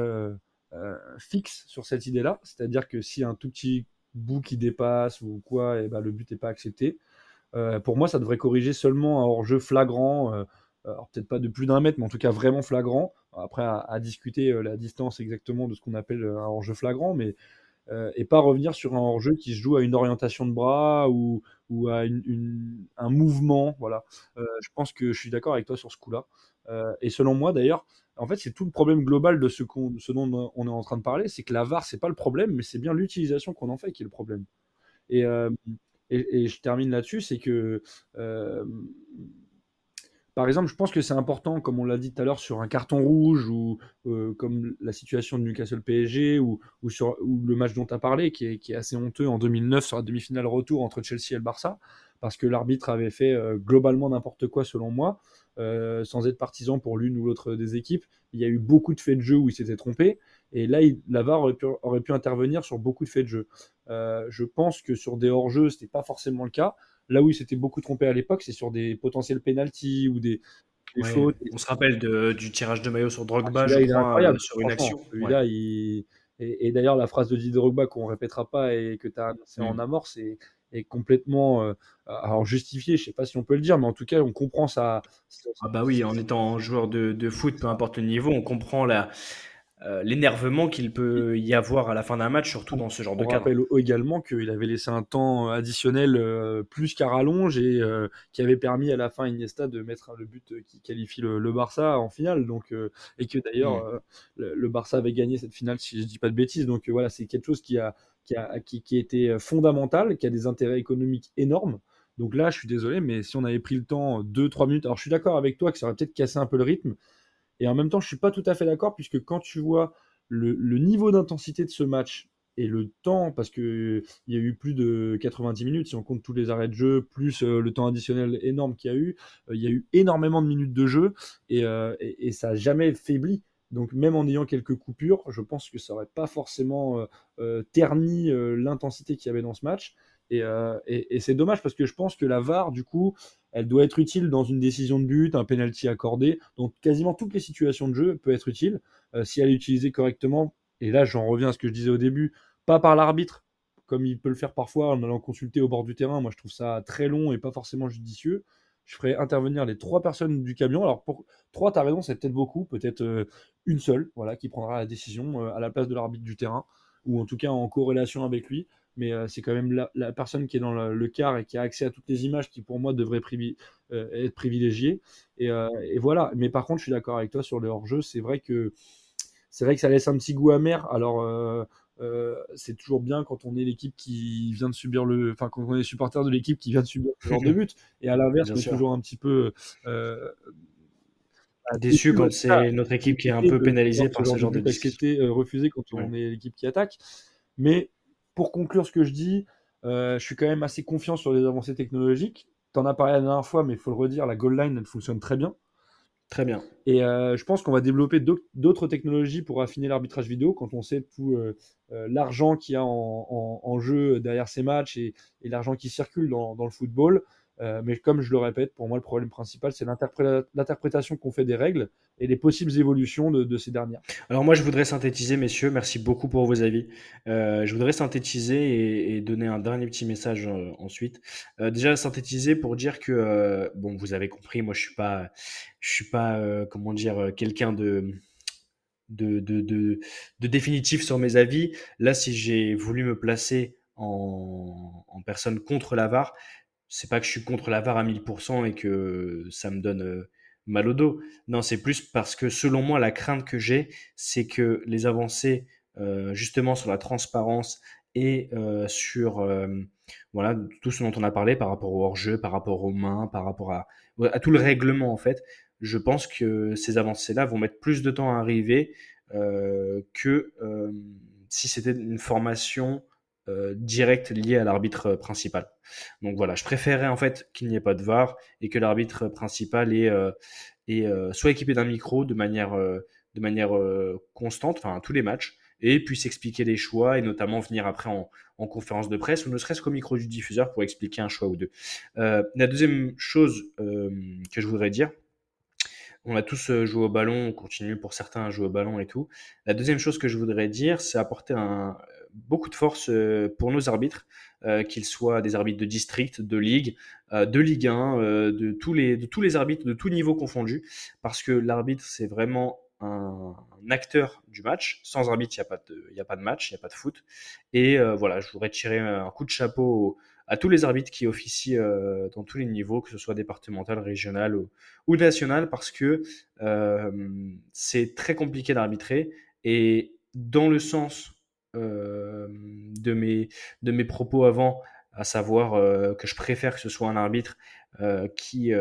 fixe sur cette idée-là, c'est-à-dire que si un tout petit bout qui dépasse ou quoi, et ben le but n'est pas accepté. Pour moi, ça devrait corriger seulement un hors-jeu flagrant, alors peut-être pas de plus d'un mètre, mais en tout cas vraiment flagrant. Après, à, à discuter euh, la distance exactement de ce qu'on appelle un hors-jeu flagrant, mais euh, et pas revenir sur un hors-jeu qui se joue à une orientation de bras ou, ou à une- un mouvement. Voilà. Euh, je pense que je suis d'accord avec toi sur ce coup-là. Euh, et selon moi, d'ailleurs, en fait, c'est tout le problème global de ce, qu'on- ce dont on est en train de parler, c'est que la VAR, c'est pas le problème, mais c'est bien l'utilisation qu'on en fait qui est le problème. Et, euh, et, et je termine là-dessus, c'est que euh, par exemple, je pense que c'est important, comme on l'a dit tout à l'heure, sur un carton rouge ou euh, comme la situation de Newcastle PSG ou, le match dont tu as parlé, qui est, assez honteux en 2009 sur la demi-finale retour entre Chelsea et le Barça, parce que l'arbitre avait fait euh, globalement n'importe quoi selon moi, euh, sans être partisan pour l'une ou l'autre des équipes. Il y a eu beaucoup de faits de jeu où il s'était trompé, et là, il, aurait pu, aurait pu intervenir sur beaucoup de faits de jeu. Je pense que sur des hors-jeux, ce n'était pas forcément le cas. Là où il s'était beaucoup trompé à l'époque, c'est sur des potentiels penalties ou des, des Ouais, fautes. on se rappelle de- du tirage de maillot sur Drogba, Ah, je crois, euh, sur une action. Ouais. il... Et, et d'ailleurs, la phrase de Didier Drogba qu'on répétera pas et que tu as annoncé Mm. en amorce est, est complètement euh, alors justifié. Je sais pas si on peut le dire, mais en tout cas, on comprend ça. Ah bah oui, en étant joueur de, de foot, peu importe le niveau, on comprend la, euh, l'énervement qu'il peut y avoir à la fin d'un match, surtout dans ce genre de On cadre. rappelle également qu'il avait laissé un temps additionnel euh, plus qu'à rallonge et euh, qui avait permis à la fin Iniesta de mettre le but qui qualifie le, le Barça en finale. Donc, et que d'ailleurs Mm. le, le Barça avait gagné cette finale, si je dis pas de bêtises. Donc voilà, c'est quelque chose qui a, qui a, qui, qui a été fondamental, qui a des intérêts économiques énormes. Donc là, je suis désolé, mais si on avait pris le temps 2-3 minutes, alors je suis d'accord avec toi que ça aurait peut-être cassé un peu le rythme. Et en même temps, je suis pas tout à fait d'accord, puisque quand tu vois le, niveau d'intensité de ce match et le temps, parce qu'il y a eu plus de 90 minutes, si on compte tous les arrêts de jeu, plus euh, le temps additionnel énorme qu'il y a eu, euh, il y a eu énormément de minutes de jeu, et, euh, ça n'a jamais faibli. Donc même en ayant quelques coupures, je pense que ça n'aurait pas forcément euh, euh, terni euh, l'intensité qu'il y avait dans ce match. Euh, et c'est dommage parce que je pense que la VAR, du coup, elle doit être utile dans une décision de but, un penalty accordé. Donc quasiment toutes les situations de jeu peut être utile euh, si elle est utilisée correctement. Et là, j'en reviens à ce que je disais au début, pas par l'arbitre, comme il peut le faire parfois en allant consulter au bord du terrain. Moi, je trouve ça très long et pas forcément judicieux. Je ferai intervenir les trois personnes du camion. Alors, pour trois, tu as raison, c'est peut-être beaucoup, peut-être euh, une seule, voilà, qui prendra la décision euh, à la place de l'arbitre du terrain, ou en tout cas en corrélation avec lui mais euh, c'est quand même la, la, personne qui est dans le, le, quart et qui a accès à toutes les images qui pour moi devrait privi euh, être privilégiée et, euh, et, voilà. Mais par contre je suis d'accord avec toi sur le hors-jeu. C'est vrai que c'est vrai que ça laisse un petit goût amer. Alors euh, c'est toujours bien quand on est l'équipe qui vient de subir le enfin quand on est supporter de l'équipe qui vient de subir ce genre de but. Et à l'inverse on est toujours un petit peu euh, déçu quand c'est notre équipe qui est un peu pénalisée par ce genre de, de été refusé quand on est l'équipe qui attaque. Mais pour conclure ce que je dis, euh, je suis quand même assez confiant sur les avancées technologiques. Tu en as parlé la dernière fois, mais il faut le redire, la goal line, elle fonctionne très bien. Très bien. Et euh, je pense qu'on va développer d'au- d'autres technologies pour affiner l'arbitrage vidéo quand on sait tout euh, euh, l'argent qu'il y a en, en- en jeu derrière ces matchs et, et l'argent qui circule dans, dans le football. Euh, mais comme je le répète, pour moi, le problème principal, c'est l'interpré- l'interprétation qu'on fait des règles et les possibles évolutions de, ces dernières. Alors moi, je voudrais synthétiser, messieurs, merci beaucoup pour vos avis. Euh, je voudrais synthétiser et, donner un dernier petit message euh, ensuite. Déjà, synthétiser pour dire que, bon, vous avez compris, moi, je suis pas, je suis pas, comment dire, quelqu'un de, de, de, définitif sur mes avis. Là, si j'ai voulu me placer en, en personne contre la VAR, c'est pas que je suis contre la VAR à 1000% et que ça me donne euh, mal au dos. Non, c'est plus parce que selon moi, la crainte que j'ai, c'est que les avancées euh, justement sur la transparence et euh, sur voilà tout ce dont on a parlé par rapport au hors-jeu, par rapport aux mains, par rapport à, tout le règlement en fait. Je pense que ces avancées-là vont mettre plus de temps à arriver que si c'était une formation euh, directe liée à l'arbitre principal. Donc voilà, je préférerais en fait qu'il n'y ait pas de VAR et que l'arbitre principal euh, euh, soit équipé d'un micro de manière, euh, euh, constante, enfin tous les matchs, et puisse expliquer les choix et notamment venir après en, en conférence de presse ou ne serait-ce qu'au micro du diffuseur pour expliquer un choix ou deux. Euh, la deuxième chose euh, que je voudrais dire, on a tous euh, joué au ballon, on continue pour certains à jouer au ballon et tout. La deuxième chose que je voudrais dire, c'est apporter un, beaucoup de force euh, pour nos arbitres, euh, qu'ils soient des arbitres de district, de ligue, euh, de Ligue 1, euh, de, tous les, de tous les arbitres, de tout niveau confondu, parce que l'arbitre, c'est vraiment un, acteur du match. Sans arbitre, il n'y a, pas de- a pas de match, il n'y a pas de foot. Et voilà, je voudrais tirer un coup de chapeau au- à tous les arbitres qui officient dans tous les niveaux, que ce soit départemental, régional ou, national, parce que c'est très compliqué d'arbitrer. Et dans le sens de, mes, de mes propos avant, à savoir que je préfère que ce soit un arbitre qui,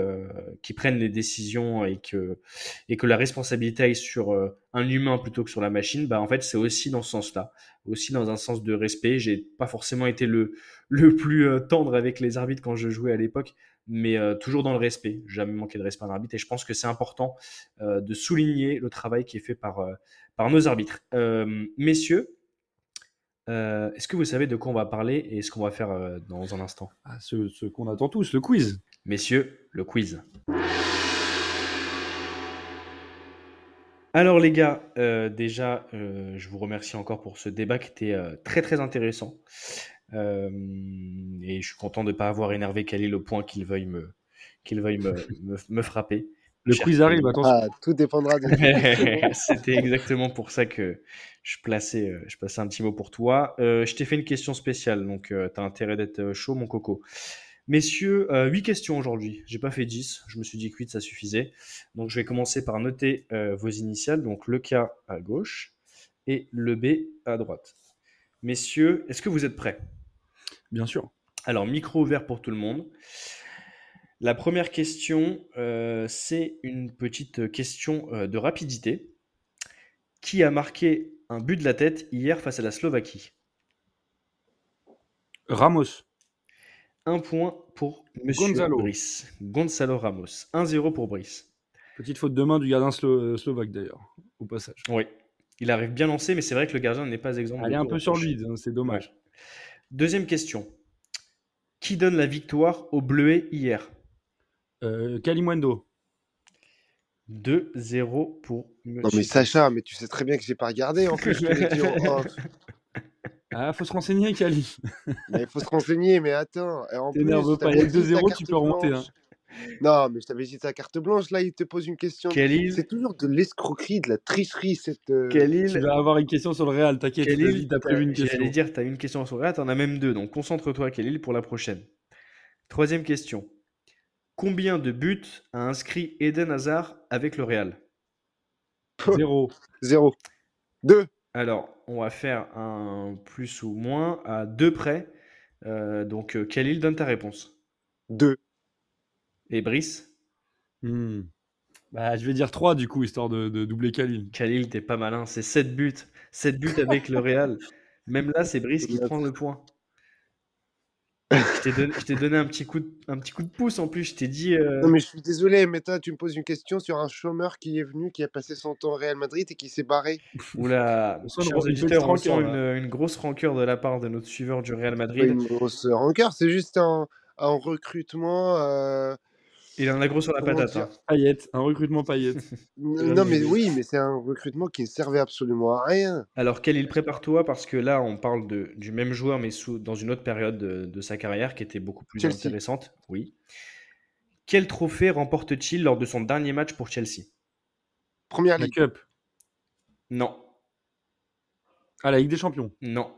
qui prenne les décisions et que, et que la responsabilité aille sur un humain plutôt que sur la machine, bah, en fait, c'est aussi dans ce sens-là, aussi dans un sens de respect. J'ai pas forcément été le, le plus tendre avec les arbitres quand je jouais à l'époque, mais toujours dans le respect. Jamais manqué de respect à un arbitre et je pense que c'est important de souligner le travail qui est fait par, par nos arbitres. Messieurs, euh, est-ce que vous savez de quoi on va parler et ce qu'on va faire euh, dans un instant? Ah, ce ce qu'on attend tous, le quiz. Messieurs, le quiz. Alors les gars, euh, déjà, je vous remercie encore pour ce débat qui était très très intéressant. Et je suis content de ne pas avoir énervé Khalil au point qu'il veuille me, qu'il veuille me, me, me frapper. Le Cher quiz arrive, attention. Ah, tout dépendra de C'était exactement pour ça que je plaçais, euh, je plaçais un petit mot pour toi. Euh, je t'ai fait une question spéciale, donc tu as intérêt d'être euh, chaud, mon coco. Messieurs, euh, 8 questions aujourd'hui. J'ai pas fait 10. Je me suis dit que 8, ça suffisait. Donc, je vais commencer par noter euh, vos initiales. Donc, le K à gauche et le B à droite. Messieurs, est-ce que vous êtes prêts? Bien sûr. Alors, micro ouvert pour tout le monde. La première question, euh, c'est une petite question euh, de rapidité. Qui a marqué un but de la tête hier face à la Slovaquie? Ramos. Un point pour Monsieur Gonzalo. Brice. Gonzalo Ramos. 1-0 pour Brice. Petite faute de main du gardien slo- slovaque d'ailleurs, au passage. Oui. Il arrive bien lancé, mais c'est vrai que le gardien n'est pas exempt. Elle est un peu sur lui, hein, c'est dommage. Ouais. Deuxième question. Qui donne la victoire aux Bleuets hier? Euh, Kalimwendo. 2-0 pour Monsieur. Non mais Sacha, mais tu sais très bien que j'ai pas regardé en plus. je te l'ai dit en off. Ah, faut se renseigner, Kali. Mais il faut se renseigner, mais attends. Et en plus, T'énerve je pas, avec dit ta 2-0, tu carte peux remonter, blanche. Non, mais je t'avais dit ta carte blanche, là, il te pose une question. Khalil, C'est toujours de l'escroquerie, de la tricherie, cette. euh, Khalil, Tu vas avoir une question sur le Real, t'inquiète. Khalil, t'as prévu une question. J'allais dire, tu as une question sur là, tu en as même deux. Donc concentre-toi, Khalil, pour la prochaine. Troisième question. Combien de buts a inscrit Eden Hazard avec le Real? Zéro. Zéro. Deux. Alors, on va faire un plus ou moins à deux près. Euh, donc, euh, Khalil, donne ta réponse? Deux. Et Brice? Hmm. Bah, je vais dire 3 du coup, histoire de, de doubler Khalil. Khalil, t'es pas malin. C'est 7 buts. 7 buts avec le Real. Même là, c'est Brice qui prend le point. Je t'ai donné, un, petit coup de, un petit coup de pouce en plus. Je t'ai dit. euh, Non, mais je suis désolé, mais toi, tu me poses une question sur un chômeur qui est venu, qui a passé son temps au Real Madrid et qui s'est barré. Oula, chers auditeurs, on sent une, une grosse rancœur de la part de notre suiveur du Real Pas Madrid. une grosse rancœur, c'est juste un, un recrutement. euh, Il en a gros sur la Comment patate. hein. Paillette, un recrutement paillette. Non, mais oui, mais c'est un recrutement qui ne servait absolument à rien. Alors, Khalil, prépare-toi parce que là, on parle de, du même joueur, mais sous, dans une autre période de, de sa carrière qui était beaucoup plus Chelsea. intéressante. Oui. Quel trophée remporte-t-il lors de son dernier match pour Chelsea? Première La ligue. Cup. Non, Ah, la Ligue des Champions. non.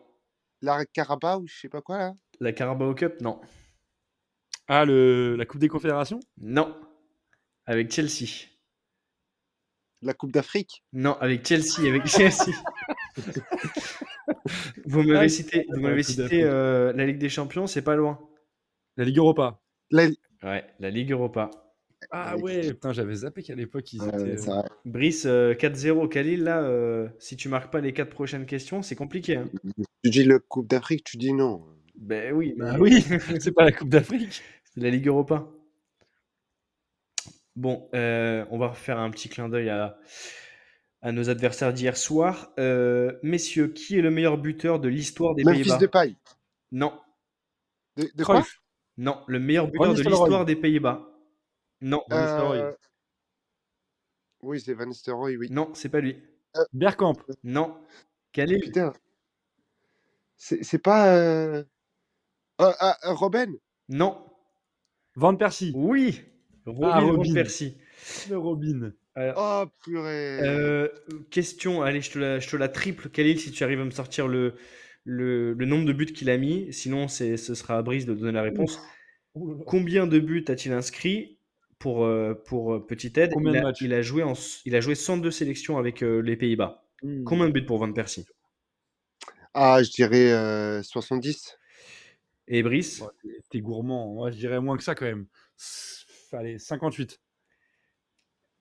La Carabao ou je sais pas quoi là. La Carabao Cup Non, Ah, le... la Coupe des Confédérations? Non. Avec Chelsea. La Coupe d'Afrique? Non, avec Chelsea, avec Chelsea. vous m'avez Ah, cité, vous la m'avez cité euh, la Ligue des Champions, c'est pas loin. La Ligue Europa. La... Ouais, la Ligue Europa. Ah Ouais. ouais, putain, j'avais zappé qu'à l'époque, ils Ouais, étaient... euh. Brice, euh, 4-0. Khalil, là, euh, si tu marques pas les 4 prochaines questions, c'est compliqué. hein. Tu dis la Coupe d'Afrique, tu dis non. Ben oui, mais oui, c'est pas la Coupe d'Afrique. c'est la Ligue Europa. Bon, euh, on va refaire un petit clin d'œil à, à nos adversaires d'hier soir. Euh, messieurs, qui est le meilleur buteur de l'histoire des Memphis Pays-Bas? De paille. Non, De, de quoi? Non, le meilleur buteur Van de l'histoire des Pays-Bas. Non, Van Nistelrooy. Euh, Oui, c'est Van Nistelrooy, oui. non, c'est pas lui. Bergkamp. Non, Putain. C'est c'est pas. Euh, ah, ah, ah, Robben Non, Van Persie. oui, Robin Ah, Van Robin. Persie. Le Robin. Alors, Oh, purée. Euh, question, allez, je te la, je te la triple, Khalil, si tu arrives à me sortir le, le, le nombre de buts qu'il a mis? Sinon, c'est, ce sera à Brice de donner la réponse. Combien de buts a-t-il inscrit pour, euh, pour euh, petite aide? Combien il, de a, matchs? il, a joué en, il a joué 102 sélections avec euh, les Pays-Bas. Hmm. Combien de buts pour Van Persie? Ah, je dirais euh, 70. Et Brice? Ouais, t'es- gourmand. Moi, je dirais moins que ça quand même. Allez, 58.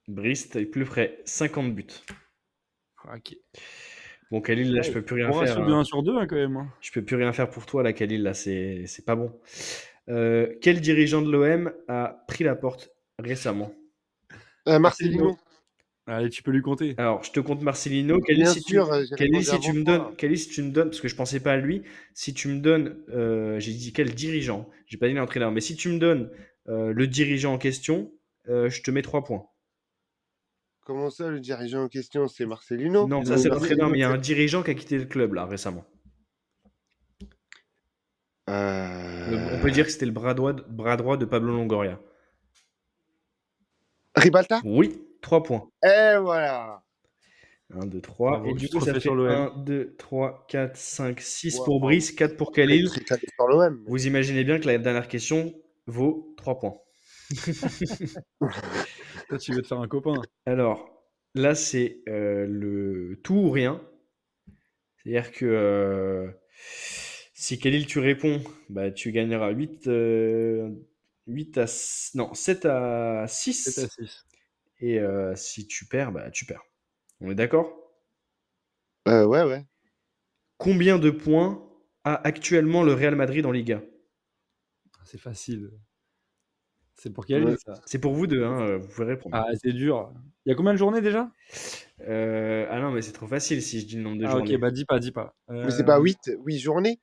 Brice, t'es plus près, 50 buts. Ok. Bon, Khalil, là, je peux plus rien faire. reste sur hein. du 1 sur 2 hein, quand même. hein. Je peux plus rien faire pour toi, là, Khalil, là, c'est, c'est pas bon. Euh, quel dirigeant de l'OM a pris la porte récemment? Euh, Marcelino. Allez, tu peux lui compter. Alors, je te compte Marcelino. Bien si tu, si tu me donnes, Khalil, si tu me donnes, parce que je pensais pas à lui, si tu me donnes, euh, j'ai dit quel dirigeant, j'ai pas dit l'entraîneur, mais si tu me donnes euh, le dirigeant en question, euh, je te mets 3 points. Comment ça, le dirigeant en question, c'est Marcelino? Non, ça c'est l'entraîneur, mais il y a un dirigeant qui a quitté le club là récemment. Euh, Le- on peut dire que c'était le bras droit, bras droit de Pablo Longoria. Ribalta? Oui, 3 points. Et voilà 1, 2, 3. Bravo, Et du coup, ça fait sur l'OM. 1, 2, 3, 4, 5, 6 Wow. pour Brice, 4 pour Khalil. L'OM. Vous imaginez bien que la dernière question vaut 3 points. Toi, tu veux te faire un copain. Alors, là, c'est euh, le tout ou rien. C'est-à-dire que euh, si Khalil, tu réponds, bah, tu gagneras 8, euh, 8 à... s- Non, 7 à 6. 7 à 6. Et euh, si tu perds, bah, tu perds. On est d'accord? Euh, ouais, ouais. Combien de points a actuellement le Real Madrid en Liga? C'est facile. C'est pour quelle Ouais. ligue, ça? C'est pour vous deux, hein, euh, vous pouvez répondre. Ah, c'est dur. Il y a combien de journées déjà? Euh, ah non, mais c'est trop facile si je dis le nombre de Ah, journées. ok, bah dis pas, dis pas. Mais c'est Euh, pas 8, 8 journées?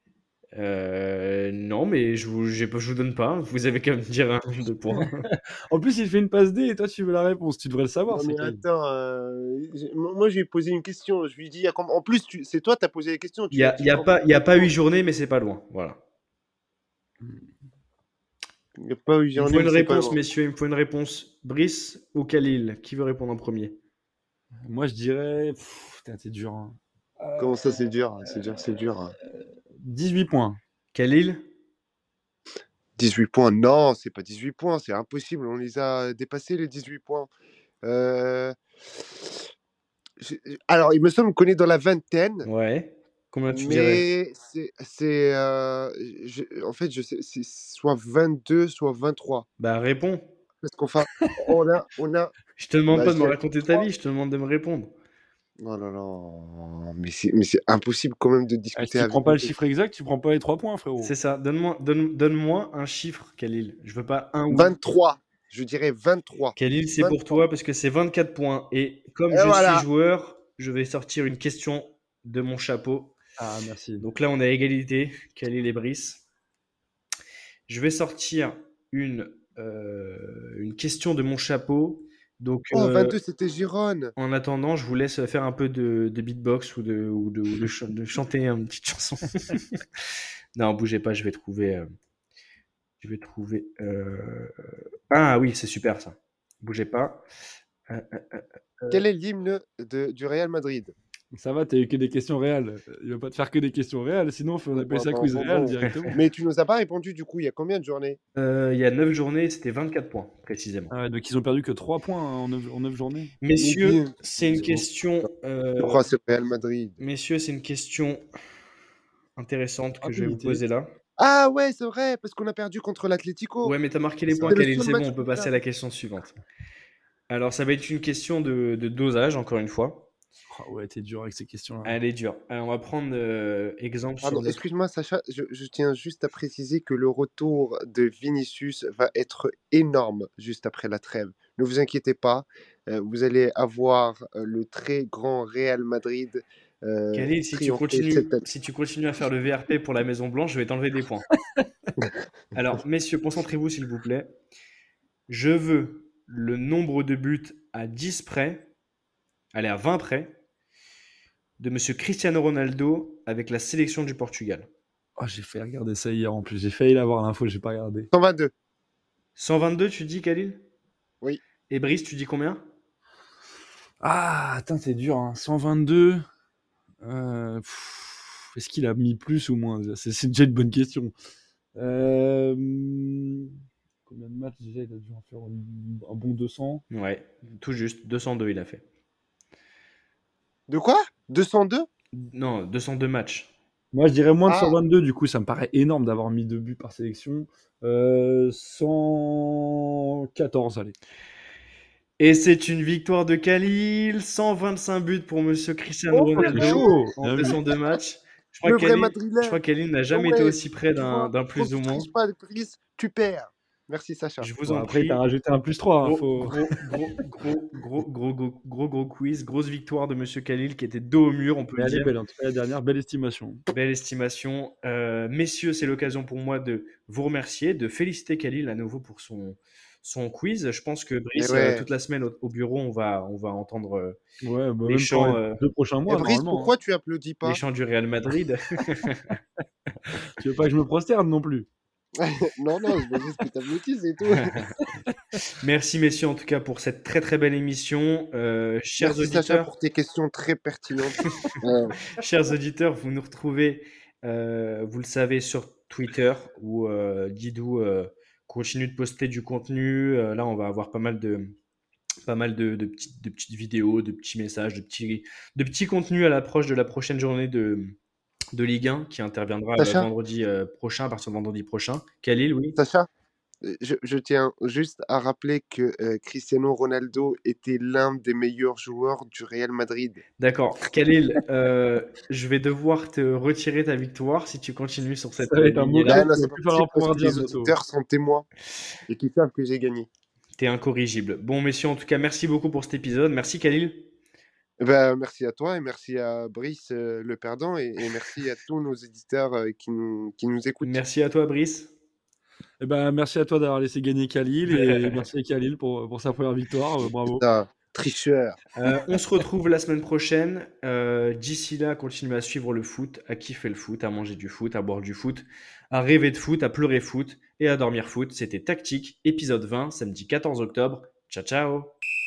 Euh, non, mais je vous, je vous donne pas. Vous avez qu'à me dire un nombre de points. En plus, il fait une passe D et toi, tu veux la réponse. Tu devrais le savoir. Non, c'est mais quel attends, euh, j'ai- moi je lui ai posé une question. Je lui ai dit, comme- en plus, tu- c'est toi, tu as posé la question. Il y a, il y a pas, il y a pas huit journées, mais c'est pas loin. Voilà. Il n'y a pas eu Il me journée. faut une réponse, messieurs. Il me faut une réponse. Brice ou Khalil Qui veut répondre en premier? Moi, je dirais. C'est dur. hein. Comment ça, c'est dur? Hein, C'est dur, c'est dur. hein. 18 points. Khalil 18 points, non, c'est pas 18 points, c'est impossible. On les a dépassés, les 18 points. Euh, Alors, il me semble qu'on est dans la vingtaine. Ouais. Combien tu Mais c'est, c'est euh, en fait, je sais, c'est soit 22, soit 23. Bah réponds. Parce qu'on fait, on a, on a, Je te demande Bah, pas de me raconter ta vie. Je te demande de me répondre. Oh là là, mais c'est, mais c'est impossible quand même de Ah, si discuter tu avec prends pas le chiffre exact, tu prends pas les 3 points, frérot. C'est ça. Donne-moi donne, donne-moi un chiffre, Khalil. Je veux pas un ou 23, je dirais 23. Khalil, c'est pour 23. toi parce que c'est 24 points. Et comme Et je voilà. suis joueur, je vais sortir une question de mon chapeau. Ah, merci. Donc là, on a égalité, Khalil et Brice. Je vais sortir une, euh, une question de mon chapeau. Donc, Oh, euh, 22, c'était Gironne. en attendant, je vous laisse faire un peu de, de beatbox ou de, ou de, ou de ch- de chanter une petite chanson. non, bougez pas, je vais trouver. euh, je vais trouver. euh, Ah oui, c'est super ça. Bougez pas. Euh, euh, euh, Quel est l'hymne du Real Madrid? Ça va, t'as eu que des questions réelles. Il va pas te faire que des questions réelles, sinon on appelle Bon, ça bon, quiz bon, réel directement. Mais tu nous as pas répondu du coup, il y a combien de journées? Euh, Il y a 9 journées, c'était 24 points précisément. Ah ouais, donc ils ont perdu que 3 points hein, en 9, journées. Messieurs, c'est une question. euh, Je crois que c'est Real Madrid. Messieurs, c'est une question intéressante que je vais vous poser là. Ah ouais, c'est vrai, parce qu'on a perdu contre l'Atlético. Ouais, mais t'as marqué les points, Khalil, c'est bon, on peut passer à la question suivante. Alors, ça va être une question de, de dosage, encore une fois. Ah ouais, t'es dur avec ces questions-là. Elle est dure. Alors, on va prendre euh, exemple Pardon, sur le- excuse-moi Sacha, je, je tiens juste à préciser que le retour de Vinicius va être énorme juste après la trêve. Ne vous inquiétez pas, euh, vous allez avoir euh, le très grand Real Madrid. euh, Khalil, si tu, continues, si tu continues à faire le VRP pour la Maison Blanche, je vais t'enlever des points. Alors, messieurs, concentrez-vous s'il vous plaît. Je veux le nombre de buts à 10 près, allez, à 20 près, de Monsieur Cristiano Ronaldo avec la sélection du Portugal. Oh, j'ai failli regarder ça hier en plus. J'ai failli l'avoir l'info, j'ai pas regardé. 122. 122, tu dis, Khalil? Oui. Et Brice, tu dis combien? Ah, attends, c'est dur. Hein. 122. Euh, Est-ce qu'il a mis plus ou moins C'est déjà une bonne question. Euh, Combien de matchs déjà Il a dû en faire un un bon 200. Ouais, tout juste. 202, il a fait. De quoi? 202 Non, 202 matchs. Moi, je dirais moins de Ah. 122. Du coup, ça me paraît énorme d'avoir mis deux buts par sélection. Euh, 114, allez. Et c'est une victoire de Khalil. 125 buts pour Monsieur Cristiano Oh, Ronaldo en Bien vu. 202 matchs. Je crois Le que vrai Khalil, Madrilène. je crois que Khalil n'a jamais Ouais, été aussi près d'un plus ou moins. triches pas, Brice, tu perds. Merci Sacha. Je vous Bon, en après, prie. t'as rajouté un plus 3. Gros, faut... gros, gros, gros, gros, gros, gros, gros, gros quiz, grosse victoire de Monsieur Khalil qui était dos au mur, on peut dire. belle, en tout cas, la dernière, belle estimation. Belle estimation. Euh, messieurs, c'est l'occasion pour moi de vous remercier, de féliciter Khalil à nouveau pour son, son quiz. Je pense que Brice, ouais. euh, toute la semaine au, au bureau, on va, on va entendre euh, Ouais, bah, Les même chants, pour les euh, deux prochains Et mois. Brice, pourquoi tu applaudis pas les chants du Real Madrid. hein. Tu veux pas que je me prosterne non plus Non, non, je veux juste que tu et tout. Merci messieurs en tout cas pour cette très très belle émission. Euh, chers Merci Sacha auditeurs, pour tes questions très pertinentes. Euh, chers auditeurs, vous nous retrouvez, euh, vous le savez, sur Twitter où Didou continue de poster du contenu. Là, on va avoir pas mal de pas mal de, de petites, de petites vidéos, de petits messages, de petits, de petits contenus à l'approche de la prochaine journée de, de Ligue 1 qui interviendra Sacha vendredi euh, prochain, à partir de vendredi prochain. Khalil, oui. Sacha, je, je tiens juste à rappeler que euh, Cristiano Ronaldo était l'un des meilleurs joueurs du Real Madrid. D'accord. Khalil, euh, je vais devoir te retirer ta victoire si tu continues sur cette un Là, là, c'est plus parce que dire les auditeurs sont témoins et qui savent que j'ai gagné. T'es incorrigible. Bon, messieurs, en tout cas, merci beaucoup pour cet épisode. Merci, Khalil. Ben, merci à toi et merci à Brice euh, le perdant et, et merci à tous nos éditeurs euh, qui, nous, qui nous écoutent. Merci à toi, Brice. Eh ben, merci à toi d'avoir laissé gagner Khalil et merci à Khalil pour, pour sa première victoire. euh, bravo. Putain, tricheur. Euh, on se retrouve la semaine prochaine. Euh, D'ici là, continuez à suivre le foot, à kiffer le foot, à manger du foot, à boire du foot, à rêver de foot, à pleurer foot et à dormir foot. C'était Tactique, épisode 20, samedi 14 octobre. Ciao, ciao